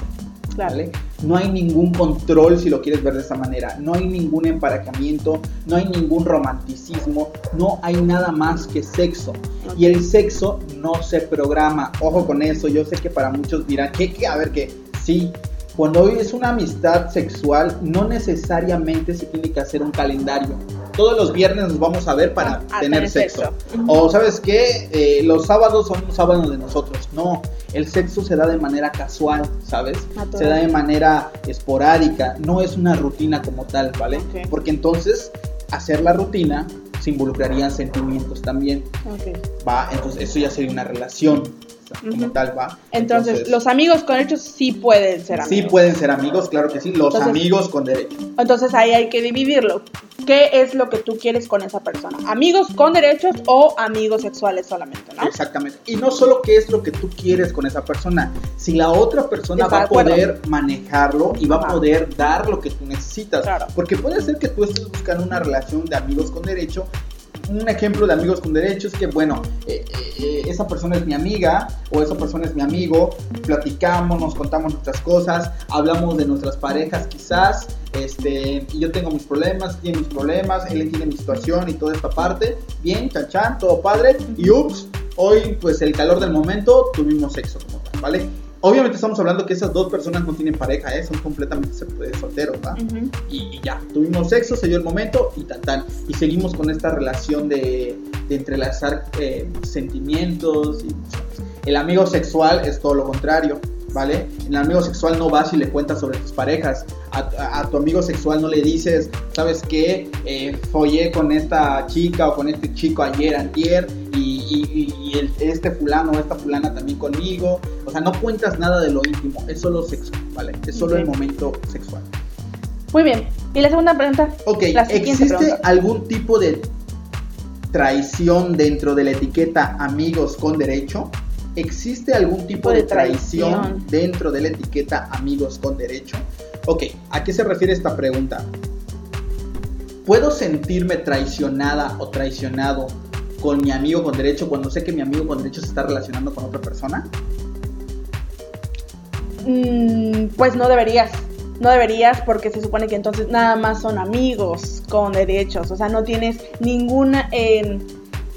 ¿Vale? No hay ningún control si lo quieres ver de esa manera, no hay ningún emparejamiento, no hay ningún romanticismo, no hay nada más que sexo. Y el sexo no se programa, ojo con eso, yo sé que para muchos dirán, que, que a ver, que sí, cuando hoy es una amistad sexual, no necesariamente se tiene que hacer un calendario. Todos los viernes nos vamos a ver para tener, sexo. O sabes qué, eh, los sábados son los sábados de nosotros. No, el sexo se da de manera casual, ¿sabes? Se da de manera esporádica, no es una rutina como tal, ¿vale? Porque entonces hacer la rutina se involucrarían sentimientos también. Va, entonces eso ya sería una relación como tal, va. Entonces, los amigos con derechos sí pueden ser amigos. Sí pueden ser amigos, claro que sí, los amigos con derechos. Entonces ahí hay que dividirlo. ¿Qué es lo que tú quieres con esa persona? ¿Amigos con derechos o amigos sexuales solamente, no? Exactamente. Y no solo qué es lo que tú quieres con esa persona, si la otra persona va a poder manejarlo y va a poder dar lo que tú necesitas. Claro. Porque puede ser que tú estés buscando una relación de amigos con derecho un ejemplo de amigos con derechos que, bueno, eh, eh, esa persona es mi amiga o esa persona es mi amigo, platicamos, nos contamos nuestras cosas, hablamos de nuestras parejas quizás, este, y yo tengo mis problemas, tiene mis problemas, él tiene mi situación y toda esta parte, bien, chan, todo padre, y ups, hoy pues el calor del momento tuvimos sexo como tal, ¿vale? Obviamente estamos hablando que esas dos personas no tienen pareja, ¿eh? son completamente solteros, ¿va? y, ya, tuvimos sexo, se dio el momento y tal, tal. Y seguimos con esta relación de, entrelazar eh, sentimientos. Y, el amigo sexual es todo lo contrario. ¿vale? El amigo sexual no vas y le cuentas sobre tus parejas. A, tu amigo sexual no le dices, ¿sabes qué? Eh, follé con esta chica o con este chico ayer, ayer, y, este fulano o esta fulana también conmigo. O sea, no cuentas nada de lo íntimo, es solo sexo, ¿vale? Es solo el momento sexual. Muy bien. ¿Y la segunda pregunta? Ok, ¿existe algún tipo de traición dentro de la etiqueta amigos con derecho? ¿Existe algún tipo de, traición, dentro de la etiqueta amigos con derecho? Ok, ¿a qué se refiere esta pregunta? ¿Puedo sentirme traicionada o traicionado con mi amigo con derecho cuando sé que mi amigo con derecho se está relacionando con otra persona? Mm, pues no deberías. No deberías porque se supone que entonces nada más son amigos con derechos. O sea, no tienes ninguna... Eh,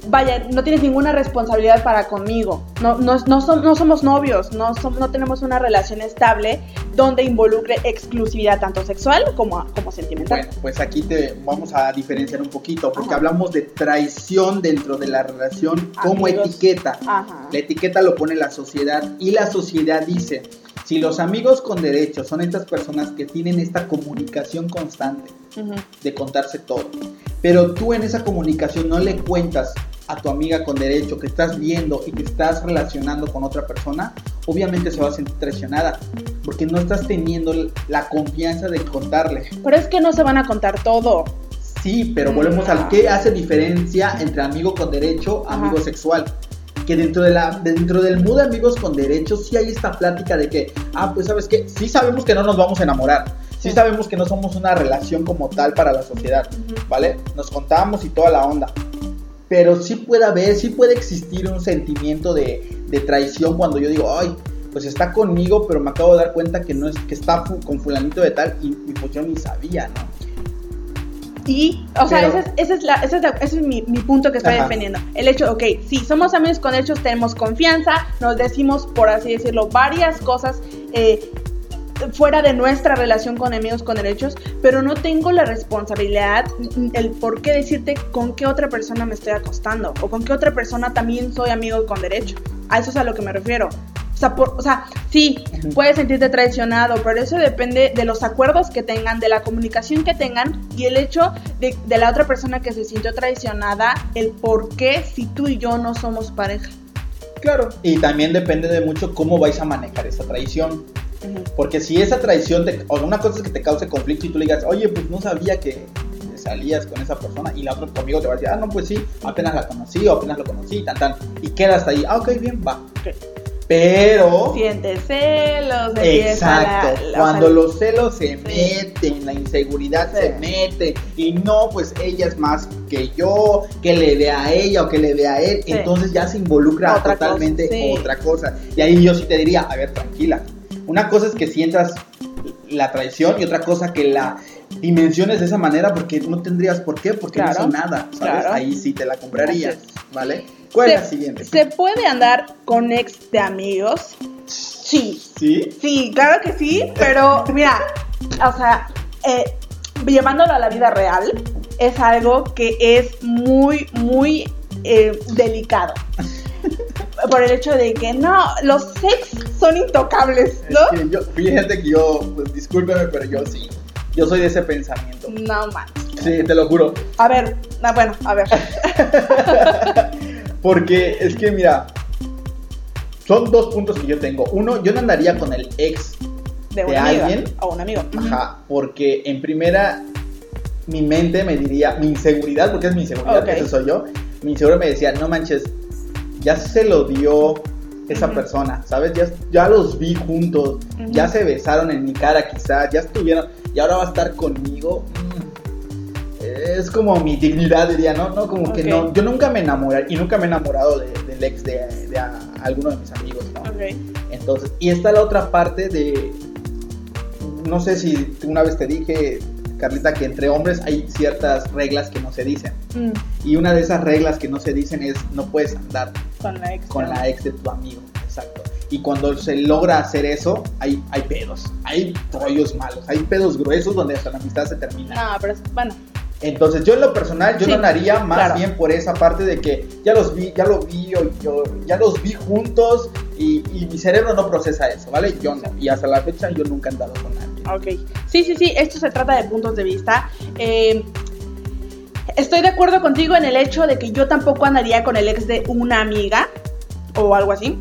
vaya, no tienes ninguna responsabilidad para conmigo. No, no, no, somos novios, no, no tenemos una relación estable donde involucre exclusividad tanto sexual como, como sentimental. Bueno, pues aquí te vamos a diferenciar un poquito, porque hablamos de traición dentro de la relación como etiqueta. La etiqueta lo pone la sociedad y la sociedad dice, si los amigos con derechos son estas personas que tienen esta comunicación constante de contarse todo, pero tú en esa comunicación no le cuentas a tu amiga con derecho que estás viendo y que estás relacionando con otra persona, obviamente se va a sentir traicionada porque no estás teniendo la confianza de contarle. Pero es que no se van a contar todo. Sí, pero volvemos al que hace diferencia entre amigo con derecho, amigo sexual. Que dentro, de la, dentro del mood de amigos con derecho sí hay esta plática de que, ah, pues sabes que sí sabemos que no nos vamos a enamorar, sí sabemos que no somos una relación como tal para la sociedad, ¿vale? Nos contamos y toda la onda pero sí puede haber, sí puede existir un sentimiento de, traición cuando yo digo, ay, pues está conmigo, pero me acabo de dar cuenta que no es que está con fulanito de tal y, pues yo ni sabía, ¿no? Y, o sea, ese es, ese es, mi, punto que estoy defendiendo. El hecho, ok, sí, somos amigos con hechos, tenemos confianza, nos decimos, por así decirlo, varias cosas eh, fuera de nuestra relación con amigos con derechos, pero no tengo la responsabilidad, el por qué decirte con qué otra persona me estoy acostando o con qué otra persona también soy amigo con derecho. A eso es a lo que me refiero. O sea, o sea, sí, puedes sentirte traicionado, pero eso depende de los acuerdos que tengan, de la comunicación que tengan y el hecho de, de la otra persona que se sintió traicionada, el por qué si tú y yo no somos pareja. Claro. Y también depende de mucho cómo vais a manejar esa traición. Porque si esa traición, te, o una cosa es que te cause conflicto y tú le digas, oye, pues no sabía que salías con esa persona y la otra tu amigo te va a decir, ah, no, pues sí, apenas la conocí o apenas lo conocí, tan, tan, y quedas ahí, ah, ok, bien, va. Pero. Sientes celos. Exacto. Cuando los celos se meten, la inseguridad se mete. Y no, pues ella es más que yo, que le dé a ella o que le dé a él. Entonces ya se involucra totalmente otra cosa. Y ahí yo sí te diría, a ver, tranquila Una cosa es que sientas la traición y otra cosa que la dimensiones de esa manera porque no tendrías por qué, porque Claro, no hizo nada, ¿sabes? claro. Ahí sí te la comprarías, Así ¿vale? ¿Cuál es la siguiente? ¿Se puede andar con ex de amigos? Sí. ¿Sí? Sí, claro que sí, pero mira, o sea, eh, llevándolo a la vida real, es algo que es muy, muy eh, delicado. Por el hecho de que no, los ex son intocables, Es ¿no? que yo, fíjate que yo, pues discúlpeme, pero yo sí. Yo soy de ese pensamiento. No man. Sí, te lo juro. A ver, ah, bueno, a ver. Porque es que, mira, son dos puntos que yo tengo. Uno, yo no andaría con el ex, De ¿De una amiga alguien? o un amigo. Ajá, porque en primera, mi mente me diría, mi inseguridad, porque es mi inseguridad, Ok. ese soy yo, mi inseguridad me decía, no manches, ya se lo dio esa persona, ¿sabes? Ya, ya los vi juntos, ya se besaron en mi cara quizás, ya estuvieron, y ahora va a estar conmigo. Mm. Es como mi dignidad, diría, ¿no? No, como que no, yo nunca me enamoré, y nunca me he enamorado de- del ex de, de a- alguno de mis amigos, ¿no? Entonces, y está la otra parte de, no sé si una vez te dije, Carlita, que entre hombres hay ciertas reglas que no se dicen. Mm, Y una de esas reglas que no se dicen es no puedes andar con la ex. con ¿no? la ex de tu amigo. Exacto. Y cuando se logra hacer eso, hay, hay pedos, hay rollos malos, hay pedos gruesos donde hasta la amistad se termina. No, pero es, bueno, Entonces, yo en lo personal, yo Sí, no haría más claro. bien por esa parte de que ya los vi, ya lo vi, yo, ya los vi juntos y, y mi cerebro no procesa eso, ¿vale? Yo no. Y hasta la fecha yo nunca he andado con nadie. Ok, sí, sí, sí, esto se trata de puntos de vista. Eh, estoy de acuerdo contigo en el hecho de que yo tampoco andaría con el ex de una amiga o algo así,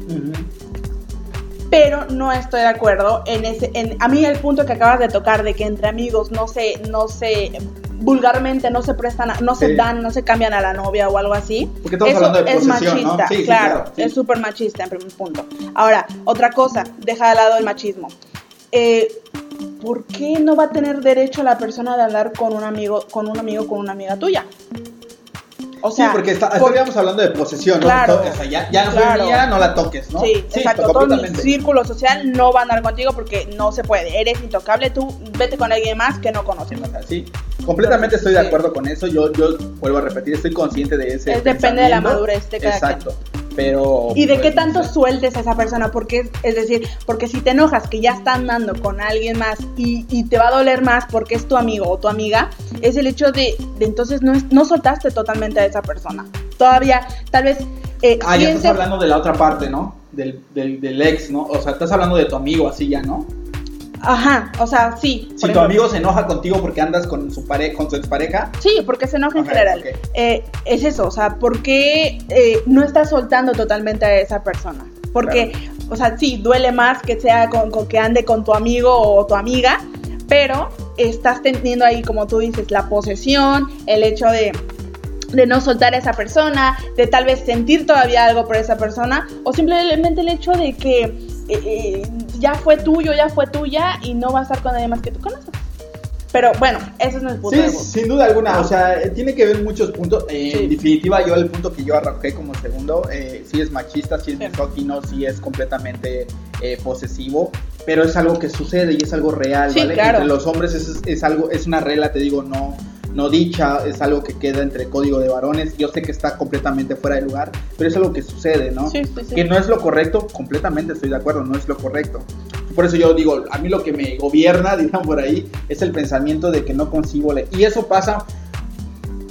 pero no estoy de acuerdo en ese, en, a mí el punto que acabas de tocar de que entre amigos no se, no se, vulgarmente no se prestan, a- no se dan, no se cambian a la novia o algo así. Porque estamos Eso hablando de es machista, sí, claro, es súper machista en primer punto. Ahora, otra cosa, deja de lado el machismo. Eh, ¿Por qué no va a tener derecho la persona de andar con un amigo, con un amigo, con una amiga tuya? O sea, sí, porque está- por- estaríamos hablando de posesión, ¿no? Claro. O sea, ya, ya no Claro. mía, no la toques, ¿no? Sí, exacto. Todo mi círculo social no va a andar contigo porque no se puede. Eres intocable, tú vete con alguien más que no conoces. Sí, completamente estoy de acuerdo con eso. Yo, yo vuelvo a repetir, estoy consciente de ese. Es depende de la madurez de cada Exacto. Pero. ¿Y de pues, qué tanto sueltes a esa persona? Porque, es- decir, porque si te enojas que ya está andando con alguien más y, y te va a doler más porque es tu amigo o tu amiga, es el hecho de, de entonces no, es- no soltaste totalmente a esa persona. Todavía, tal vez... eh, Ah, ya estás hablando de la otra parte, ¿no? Del, del, del ex, ¿no? O sea, estás hablando de tu amigo así ya, ¿no? Ajá, o sea, sí. Si tu ejemplo. amigo se enoja contigo porque andas con su pare con su expareja. Sí, porque se enoja en general. Eh, es eso, o sea, ¿por qué eh, no estás soltando totalmente a esa persona? Porque, o sea, sí, duele más que sea con, con que ande con tu amigo o tu amiga, pero estás teniendo ahí, como tú dices, la posesión, el hecho de, de no soltar a esa persona, de tal vez sentir todavía algo por esa persona, o simplemente el hecho de que eh, ya fue tuyo, ya fue tuya y no va a estar con nadie más que tú conoces. Pero bueno, ese es mi punto Sí, de sin duda alguna, o sea, tiene que ver muchos puntos. Eh, Sí. En definitiva, yo el punto que yo arranqué como segundo, eh, sí es machista, sí es Sí. misógino, sí es completamente eh, posesivo, pero es algo que sucede y es algo real, Sí, ¿vale? claro. Entre los hombres es, es algo, es una regla, te digo, no, no dicha, es algo que queda entre código de varones. Yo sé que está completamente fuera de lugar, pero es algo que sucede, ¿no? Sí, sí, sí. Que no es lo correcto, completamente estoy de acuerdo, no es lo correcto. Por eso yo digo, a mí lo que me gobierna, digamos por ahí, es el pensamiento de que no consigo le Y eso pasa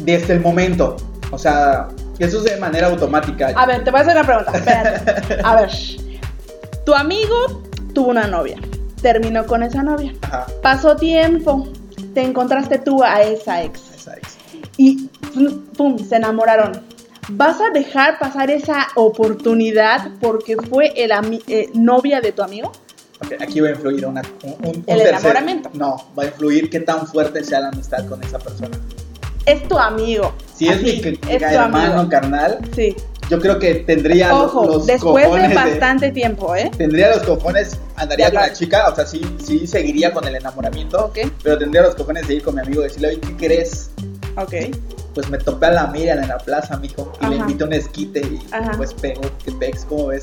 desde el momento. O sea, eso es de manera automática. A ver, te voy a hacer una pregunta. Espérate. A ver. Tu amigo tuvo una novia. Terminó con esa novia. Ajá, Pasó tiempo. Te encontraste tú a esa ex. esa ex. Y pum, se enamoraron. ¿Vas a dejar pasar esa oportunidad porque fue el eh, novia de tu amigo? Ok, aquí va a influir una, un, un- El enamoramiento. No, va a influir qué tan fuerte sea la amistad con esa persona. Es tu amigo. Si es mi, mi es tu hermano, amigo. carnal, Sí. Yo creo que tendría lo- Ojo, los después cojones de bastante tiempo, ¿eh? Tendría los cojones, andaría con la chica, o sea, sí, sí seguiría con el enamoramiento, Ok, pero tendría los cojones de ir con mi amigo y decirle, oye, ¿qué crees? ok. Pues me topé a la Miriam en la plaza, mijo, y le Ajá. invité un esquite y Ajá. pues pegó, que pex, ¿cómo ves?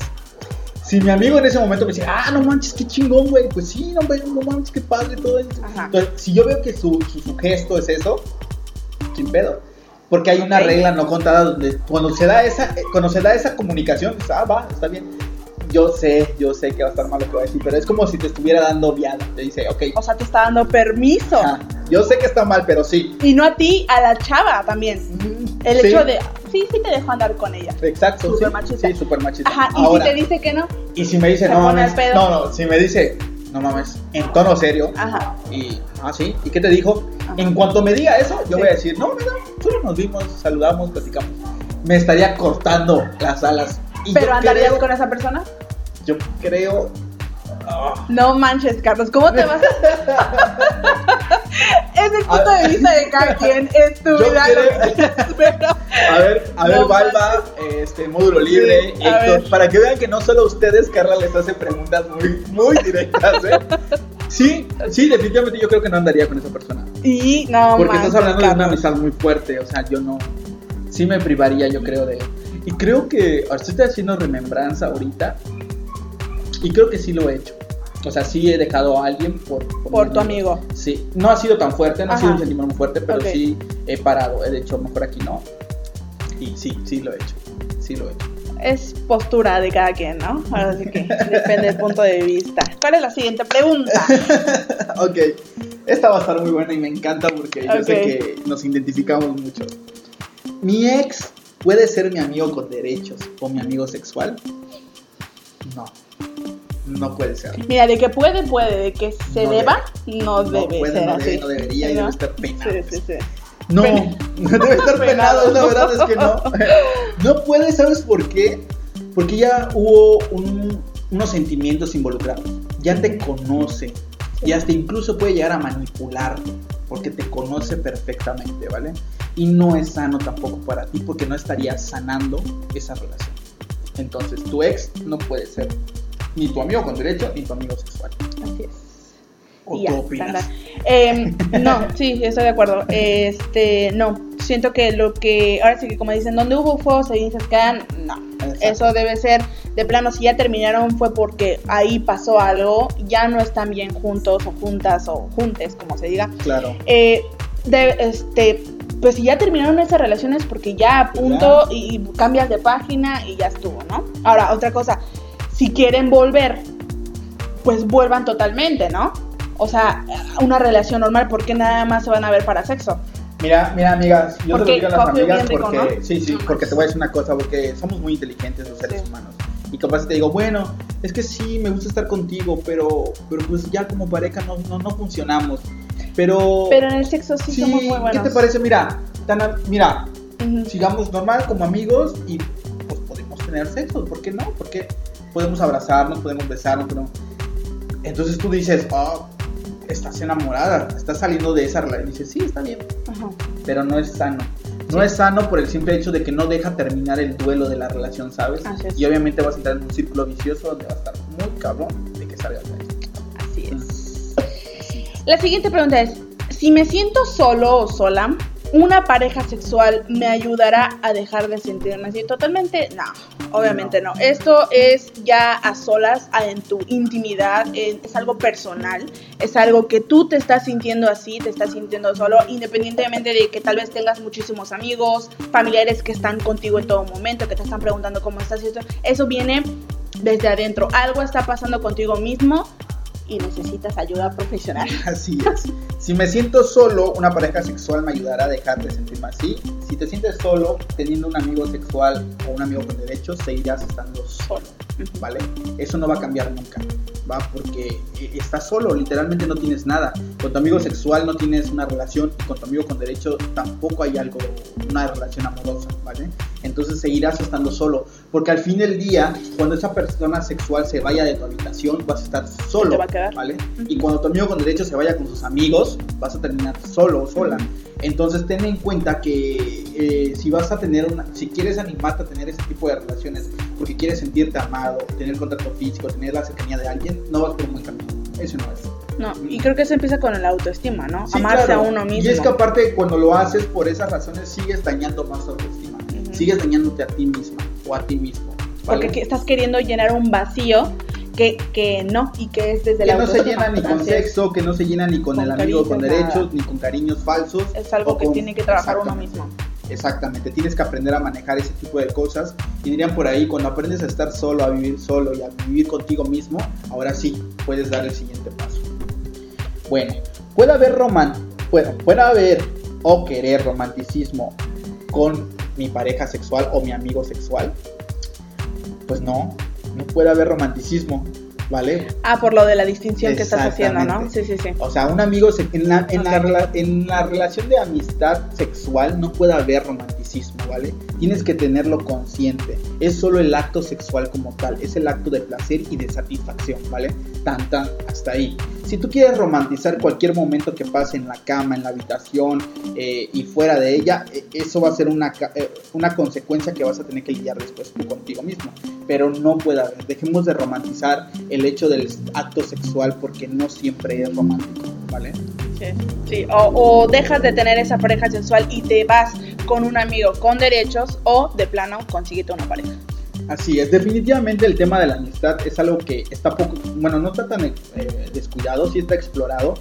Si mi amigo en ese momento me dice, ah, no manches, qué chingón, güey, pues sí, no, no manches, qué padre todo eso. Ajá. Entonces, si yo veo que su, su, su gesto es eso, sin pedo. Porque hay una regla no contada donde cuando se da esa, eh, cuando se da esa comunicación, ah, va, está bien. Yo sé, yo sé que va a estar mal lo que va a decir, pero es como si te estuviera dando viada. Te dice, ok, O sea, te está dando permiso. ah, yo sé que está mal, pero sí. Y no a ti, a la chava también. El Sí, hecho de, sí, sí te dejo andar con ella. Exacto, Súper sí, machista. sí, súper machista. Ajá, y Ahora, si te dice que no, y si me dice, no pedo. no, no, si me dice, no mames, en tono serio, ajá. y, ah, sí, ¿y qué te dijo? Ajá. En cuanto me diga eso, yo Sí. voy a decir, no, mira, solo nos vimos, saludamos, platicamos. Me estaría cortando las alas. Y ¿Pero andarías creo- con esa persona? Yo creo. No manches, Carlos, ¿cómo te vas a... es el punto de vista de cada quien, es tu vida. pero... a ver, a ver, No Valva, este, módulo libre, Sí, Héctor, para que vean que no solo ustedes, Carla les hace preguntas muy, muy directas, ¿eh? Sí, sí, definitivamente yo creo que no andaría con esa persona. Y no Porque manches, estás hablando de una amistad muy fuerte, o sea, yo no. Sí me privaría, yo creo, de. Y creo que. ahora Estoy haciendo remembranza ahorita. Y creo que sí lo he hecho. O sea, sí he dejado a alguien por. Por tu amigo. Sí, no ha sido tan fuerte, no ha sido un sentimiento muy fuerte, pero sí he parado. He dicho, mejor aquí no. Y sí, sí lo he hecho. Sí lo he hecho. Es postura de cada quien, ¿no? Ahora sí que depende del punto de vista. ¿Cuál es la siguiente pregunta? ok, esta va a estar muy buena y me encanta porque yo sé que nos identificamos mucho. ¿Mi ex puede ser mi amigo con derechos o mi amigo sexual? No, no puede ser. Mira, de que puede, puede, de que se No deba, no No debe puede, ser no así. debe, no debería y ¿No? debe estar penado. Sí, sí, sí. No, Pen- debe estar penado, la verdad es que no. No puede, ¿sabes por qué? Porque ya hubo un- unos sentimientos involucrados. Ya te conoce. Y hasta incluso puede llegar a manipularte. Porque te conoce perfectamente, ¿vale? Y no es sano tampoco para ti porque no estarías sanando esa relación. Entonces, tu ex no puede ser ni tu amigo con derecho ni tu amigo sexual. Así es. ¿O tú opinas? Em, no, sí, estoy de acuerdo. Este, no, siento que lo que, ahora sí que como dicen, donde hubo fuego se dice quedan, no. Exacto. Eso debe ser, de plano, si ya terminaron fue porque ahí pasó algo, ya no están bien juntos o juntas o juntes, como se diga. Claro. Eh, de, este, pues si ya terminaron esas relaciones porque ya a punto y, y cambias de página y ya estuvo, ¿no? Ahora, otra cosa, si quieren volver, pues vuelvan totalmente, ¿no? O sea, una relación normal, ¿por qué nada más se van a ver para sexo? Mira, mira, amigas, yo Porque te lo digo a las amigas rico, porque, ¿no? sí, sí, porque te voy a decir una cosa, porque somos muy inteligentes los seres Sí. humanos. Y capaz te digo, bueno, es que sí, me gusta estar contigo, pero, pero pues ya como pareja no, no, no funcionamos. Pero, Pero en el sexo sí, sí, somos muy buenos. ¿qué te parece? Mira, tan mira, Ujú. sigamos normal como amigos y pues podemos tener sexo, ¿por qué no? Porque podemos abrazarnos, podemos besarnos, podemos... Entonces tú dices, oh, estás enamorada, estás saliendo de esa relación. Dices, sí, está bien Ajá. pero no es sano. No Sí. es sano por el simple hecho de que no deja terminar el duelo de la relación, ¿sabes? Y obviamente vas a entrar en un círculo vicioso donde va a estar muy cabrón de que salgas de ahí. Así es. La siguiente pregunta es, si me siento solo o sola, ¿una pareja sexual me ayudará a dejar de sentirme así? Totalmente, no, obviamente no. Esto es ya a solas, en tu intimidad, es algo personal, es algo que tú te estás sintiendo así, te estás sintiendo solo, independientemente de que tal vez tengas muchísimos amigos, familiares que están contigo en todo momento, que te están preguntando cómo estás y esto. Eso viene desde adentro. Algo está pasando contigo mismo y necesitas ayuda profesional. Así es. Si me siento solo, una pareja sexual me ayudará a dejar de sentirme así. Si te sientes solo, teniendo un amigo sexual o un amigo con derechos, seguirás estando solo, ¿vale? Eso no va a cambiar nunca, ¿va? Porque eh, estás solo, literalmente no tienes nada. Con tu amigo sexual no tienes una relación y con tu amigo con derecho tampoco hay algo, una relación amorosa, ¿vale? Entonces seguirás estando solo, porque al fin del día, cuando esa persona sexual se vaya de tu habitación, vas a estar solo, Te va a quedar. ¿vale? Y cuando tu amigo con derecho se vaya con sus amigos, vas a terminar solo o sola. Entonces ten en cuenta que eh, si vas a tener una, si quieres animarte a tener ese tipo de relaciones, porque quieres sentirte amado, tener contacto físico, tener la cercanía de alguien, no vas por un buen camino. Eso no es. No, y creo que eso empieza con la autoestima, ¿no? Sí, Amarse claro. a uno mismo. Y es que aparte cuando lo haces por esas razones sigues dañando más tu autoestima. Sigues dañándote a ti misma o a ti mismo. porque ¿vale? estás queriendo llenar un vacío que, que no, y que es desde Que la no se llena ni con sexo, que no se llena ni con, Con el amigo con derechos, nada. ni con cariños falsos. Es algo que con- tiene que trabajar uno mismo. Exactamente, tienes que aprender a manejar ese tipo de cosas. Y dirían por ahí, cuando aprendes a estar solo, a vivir solo y a vivir contigo mismo, ahora sí puedes dar el siguiente paso. Bueno, puede haber roman puede, puede haber o querer romanticismo con mi pareja sexual o mi amigo sexual. Pues no, no puede haber romanticismo, ¿vale? Ah, por lo de la distinción que estás haciendo, ¿no? Sí, sí, sí. O sea, un amigo, se- en la, en, la, Ok. rela- en la relación de amistad sexual no puede haber romanticismo, ¿vale? Tienes que tenerlo consciente. Es solo el acto sexual como tal, es el acto de placer y de satisfacción, ¿vale? Tan, tan, hasta ahí. Si tú quieres romantizar cualquier momento que pase en la cama, en la habitación eh, y fuera de ella, eh, eso va a ser una, eh, una consecuencia que vas a tener que lidiar después tú contigo mismo. Pero no puede haber. Dejemos de romantizar el hecho del acto sexual porque no siempre es romántico, ¿vale? Sí, sí. O, o dejas de tener esa pareja sexual y te vas con un amigo con derechos o de plano consíguete una pareja. Así es, definitivamente el tema de la amistad es algo que está poco, bueno, no está tan eh, descuidado, sí está explorado,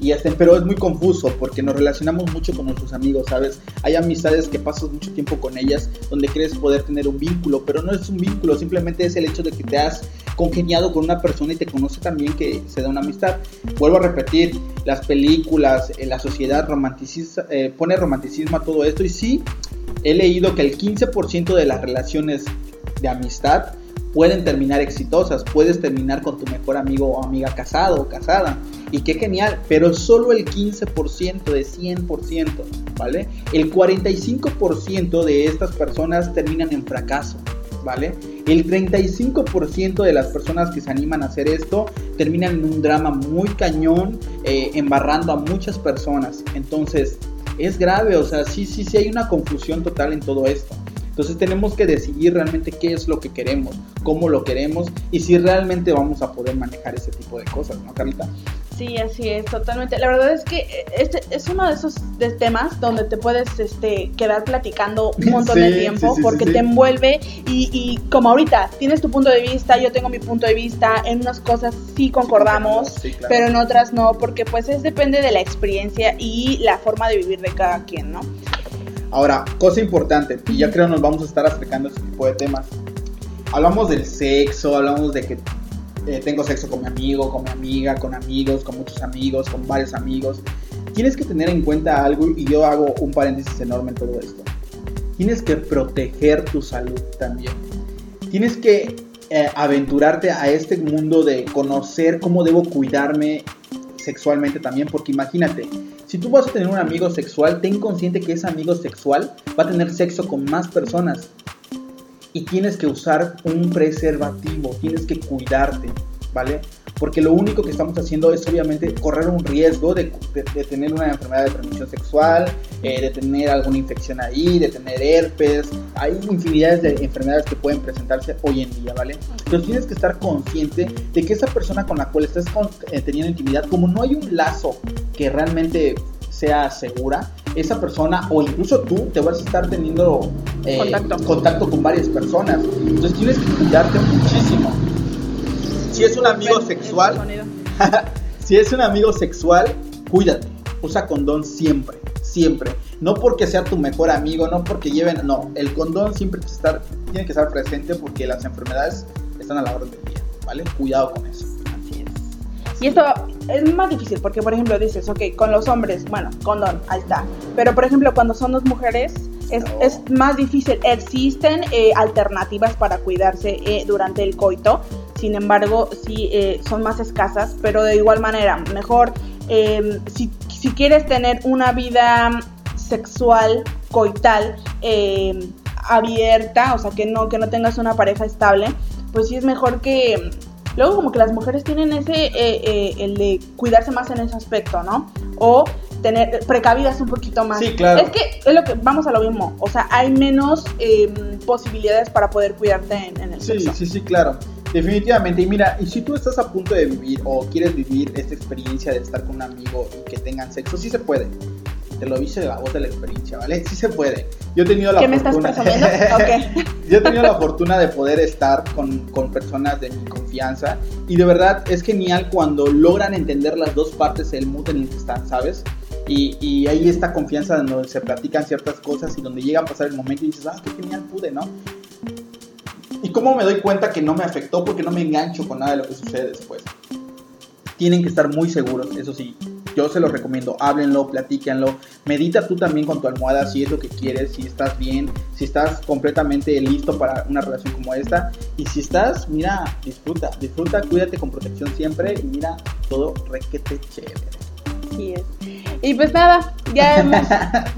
y este, pero es muy confuso porque nos relacionamos mucho con nuestros amigos, ¿sabes? Hay amistades que pasas mucho tiempo con ellas donde crees poder tener un vínculo, pero no es un vínculo, simplemente es el hecho de que te has congeniado con una persona y te conoce también que se da una amistad. Vuelvo a repetir, las películas, eh, la sociedad romanticiza, eh, pone romanticismo a todo esto y sí, he leído que el 15% de las relaciones de amistad pueden terminar exitosas. Puedes terminar con tu mejor amigo o amiga casado o casada. Y qué genial, pero solo el 15% de 100%, ¿vale? El 45% de estas personas terminan en fracaso, ¿vale? El 35% de las personas que se animan a hacer esto terminan en un drama muy cañón, eh, embarrando a muchas personas. Entonces, es grave, o sea, sí, sí, sí hay una confusión total en todo esto. Entonces tenemos que decidir realmente qué es lo que queremos, cómo lo queremos y si realmente vamos a poder manejar ese tipo de cosas, ¿no, Carlita? Sí, así es, totalmente. La verdad es que eh, este es uno de esos de temas donde te puedes este, quedar platicando un montón de tiempo sí, sí, porque te envuelve y, y como ahorita tienes tu punto de vista, yo tengo mi punto de vista, en unas cosas sí concordamos, claro. pero en otras no, porque pues es depende de la experiencia y la forma de vivir de cada quien, ¿no? Ahora, cosa importante, y ya creo nos vamos a estar acercando a este tipo de temas. Hablamos del sexo, hablamos de que eh, tengo sexo con mi amigo, con mi amiga, con amigos, con muchos amigos, con varios amigos. Tienes que tener en cuenta algo y yo hago un paréntesis enorme en todo esto. Tienes que proteger tu salud también. Tienes que eh, aventurarte a este mundo de conocer cómo debo cuidarme sexualmente también, porque imagínate, si tú vas a tener un amigo sexual, ten consciente que ese amigo sexual va a tener sexo con más personas y tienes que usar un preservativo, tienes que cuidarte, ¿vale? Porque lo único que estamos haciendo es obviamente correr un riesgo de, de- de tener una enfermedad de transmisión sexual, eh, de tener alguna infección ahí, de tener herpes. Hay infinidades de enfermedades que pueden presentarse hoy en día, ¿vale? Entonces tienes que estar consciente de que esa persona con la cual estás con- eh, teniendo intimidad, como no hay un lazo que realmente sea segura, esa persona o incluso tú te vas a estar teniendo eh, Contacto. contacto con varias personas. Entonces tienes que cuidarte muchísimo. Si es un amigo sexual, si es un amigo sexual, cuídate. Usa condón siempre, siempre. No porque sea tu mejor amigo, no porque lleven, no. El condón siempre tiene que estar, tiene que estar presente porque las enfermedades están a la orden del día, ¿vale? Cuidado con eso. Así es. Y esto es más difícil porque, por ejemplo, dices, ok, con los hombres, bueno, condón, ahí está. Pero, por ejemplo, cuando son dos mujeres, es, No. es más difícil. Existen eh, alternativas para cuidarse eh, durante el coito, sin embargo, sí eh, son más escasas, pero de igual manera, mejor eh, si, si quieres tener una vida sexual, coital, eh, abierta, o sea, que no, que no tengas una pareja estable, pues sí es mejor que... Luego como que las mujeres tienen ese, eh, eh, el de cuidarse más en ese aspecto, ¿no? O tener precavidas un poquito más. Sí, claro. Es que es lo que vamos a lo mismo, o sea, hay menos eh, posibilidades para poder cuidarte en, en el Sí, sexo. sí, sí, claro. Definitivamente. Y mira, y si tú estás a punto de vivir o quieres vivir esta experiencia de estar con un amigo y que tengan sexo, sí se puede. te lo dice la voz de la experiencia, ¿vale? Sí se puede. Yo he tenido la ¿Qué me fortuna... estás presumiendo? Ok. Yo he tenido la fortuna de poder estar con, con personas de mi confianza y de verdad es genial cuando logran entender las dos partes del mood en el que están, ¿sabes? Y, y hay esta confianza donde se platican ciertas cosas y donde llega a pasar el momento y dices, ah, qué genial pude, ¿no? ¿Y cómo me doy cuenta que no me afectó porque no me engancho con nada de lo que sucede después? Tienen que estar muy seguros, eso sí. Yo se los recomiendo, háblenlo, platíquenlo. Medita tú también con tu almohada si es lo que quieres, si estás bien, si estás completamente listo para una relación como esta. Y si estás, mira, disfruta, disfruta, cuídate con protección siempre y mira, todo requete chévere. Así es. Y pues nada, ya hemos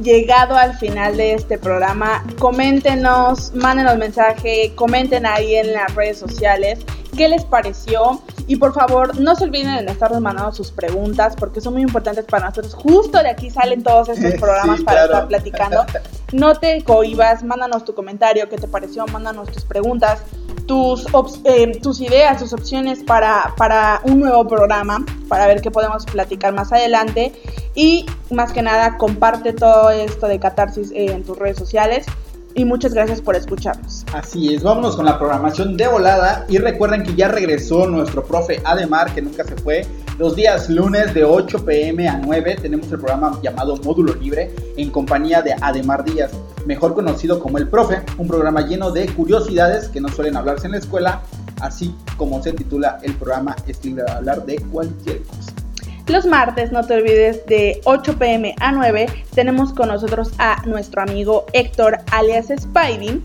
llegado al final de este programa. Coméntenos, mándenos mensaje, comenten ahí en las redes sociales qué les pareció. Y por favor, no se olviden de estarnos mandando sus preguntas porque son muy importantes para nosotros. Justo de aquí salen todos estos programas Sí, para claro. estar platicando. No te cohibas, mándanos tu comentario, qué te pareció, mándanos tus preguntas, tus, eh, tus ideas, tus opciones para, para un nuevo programa, para ver qué podemos platicar más adelante. Y más que nada, comparte todo esto de Catarsis eh, en tus redes sociales. Y muchas gracias por escucharnos. Así es, vámonos con la programación de volada y recuerden que ya regresó nuestro profe Ademar, que nunca se fue. Los días lunes de 8 pm a 9 tenemos el programa llamado Módulo Libre en compañía de Ademar Díaz, mejor conocido como El Profe, un programa lleno de curiosidades que no suelen hablarse en la escuela, así como se titula el programa es libre de hablar de cualquier cosa. Los martes, no te olvides, de 8 pm a 9, tenemos con nosotros a nuestro amigo Héctor alias Spidey.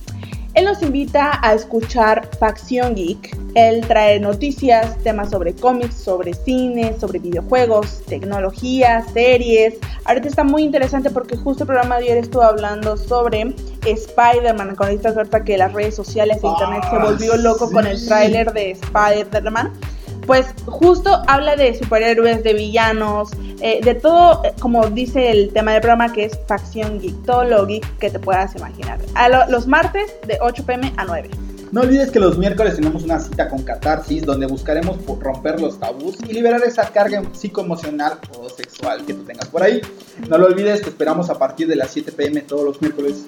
Él nos invita a escuchar Facción Geek. Él trae noticias, temas sobre cómics, sobre cine, sobre videojuegos, tecnología, series. Ahorita está muy interesante porque justo el programa de ayer estuvo hablando sobre Spider-Man. Con esta suerte que las redes sociales e internet se Ah, volvió loco con el tráiler de Spider-Man pues justo habla de superhéroes, de villanos, eh, de todo, eh, como dice el tema del programa, que es facción geek, todo lo geek que te puedas imaginar. A lo- los martes de 8 pm a 9. No olvides que los miércoles tenemos una cita con Catarsis donde buscaremos romper los tabús y liberar esa carga psicoemocional o sexual que tú tengas por ahí. No lo olvides, te esperamos a partir de las 7 pm todos los miércoles.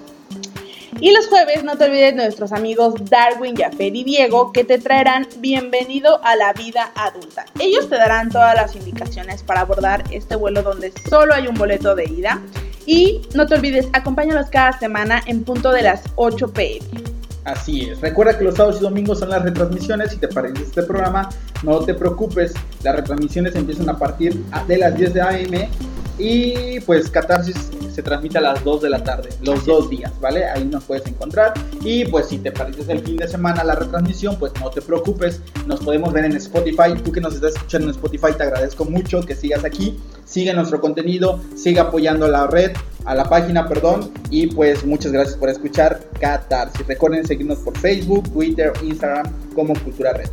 Y los jueves no te olvides de nuestros amigos Darwin, Jafet y Diego que te traerán Bienvenido a la vida adulta. Ellos te darán todas las indicaciones para abordar este vuelo donde solo hay un boleto de ida. Y no te olvides, acompáñalos cada semana en punto de las 8 pm. Así es. Recuerda que los sábados y domingos son las retransmisiones. Si te parece este programa, no te preocupes. Las retransmisiones empiezan a partir de las 10 de AM. Y pues Catarsis se transmite a las 2 de la tarde, los dos días, ¿vale? Ahí nos puedes encontrar. Y pues si te pareces el fin de semana la retransmisión, pues no te preocupes. Nos podemos ver en Spotify. Tú que nos estás escuchando en Spotify, te agradezco mucho que sigas aquí. Sigue nuestro contenido, sigue apoyando a la red, a la página, perdón. Y pues muchas gracias por escuchar Catarsis. Recuerden seguirnos por Facebook, Twitter, Instagram como Cultura Red.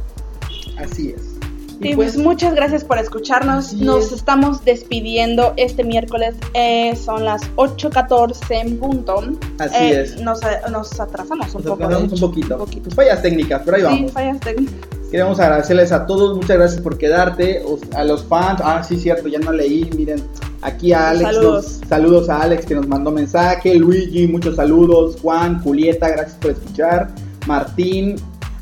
Así es. Sí, pues muchas gracias por escucharnos. Nos es. estamos despidiendo este miércoles. eh, son las 8.14 en punto. Así Eh, es. Nos, nos atrasamos un Nos poco. atrasamos de un poquito. un poquito. Fallas técnicas, pero ahí Sí, vamos. fallas técnicas. Queremos agradecerles a todos, muchas gracias por quedarte, a los fans, ah sí cierto, ya no leí, miren, aquí a Alex, Saludos. los- saludos a Alex que nos mandó mensaje, Luigi, muchos saludos, Juan, Julieta, gracias por escuchar, Martín,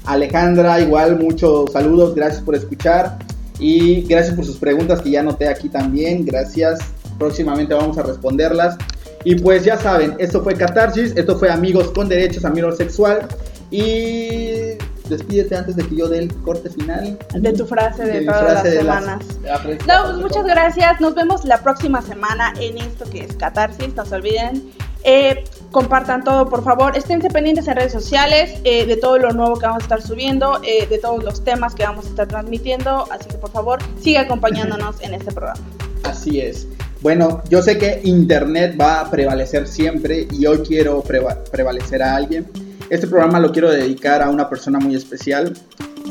Alejandra, igual muchos saludos, gracias por escuchar y gracias por sus preguntas que ya anoté aquí también, gracias, próximamente vamos a responderlas. Y pues ya saben, esto fue Catarsis, esto fue Amigos con Derechos, Amigos Sexual y despídete antes de que yo dé el corte final. De tu frase de, De todas frase las las- semanas. de la frase- No, pues muchas gracias. Nos vemos la próxima semana en esto que es Catarsis. No se olviden. Eh, compartan todo, por favor. Esténse pendientes en redes sociales eh, de todo lo nuevo que vamos a estar subiendo, eh, de todos los temas que vamos a estar transmitiendo. Así que, por favor, siga acompañándonos en este programa. Así es. Bueno, yo sé que Internet va a prevalecer siempre y hoy quiero preva- prevalecer a alguien. Este programa lo quiero dedicar a una persona muy especial.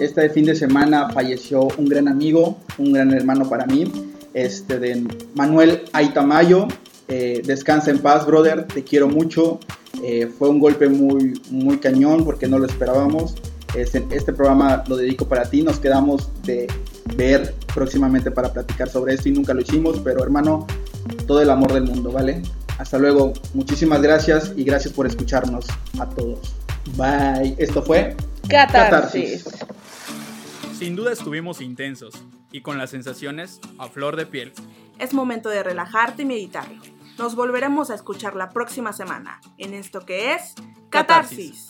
Este fin de semana falleció un gran amigo, un gran hermano para mí, este de Manuel Aitamayo. Eh, descansa en paz, brother. Te quiero mucho. Eh, fue un golpe muy, muy cañón porque no lo esperábamos. Este, este programa lo dedico para ti. Nos quedamos de ver próximamente para platicar sobre esto y nunca lo hicimos, pero hermano, todo el amor del mundo, ¿vale? Hasta luego, muchísimas gracias y gracias por escucharnos a todos. Bye. Esto fue Catarsis. Sin duda estuvimos intensos y con las sensaciones a flor de piel. Es momento de relajarte y meditarlo. Nos volveremos a escuchar la próxima semana en esto que es Catarsis.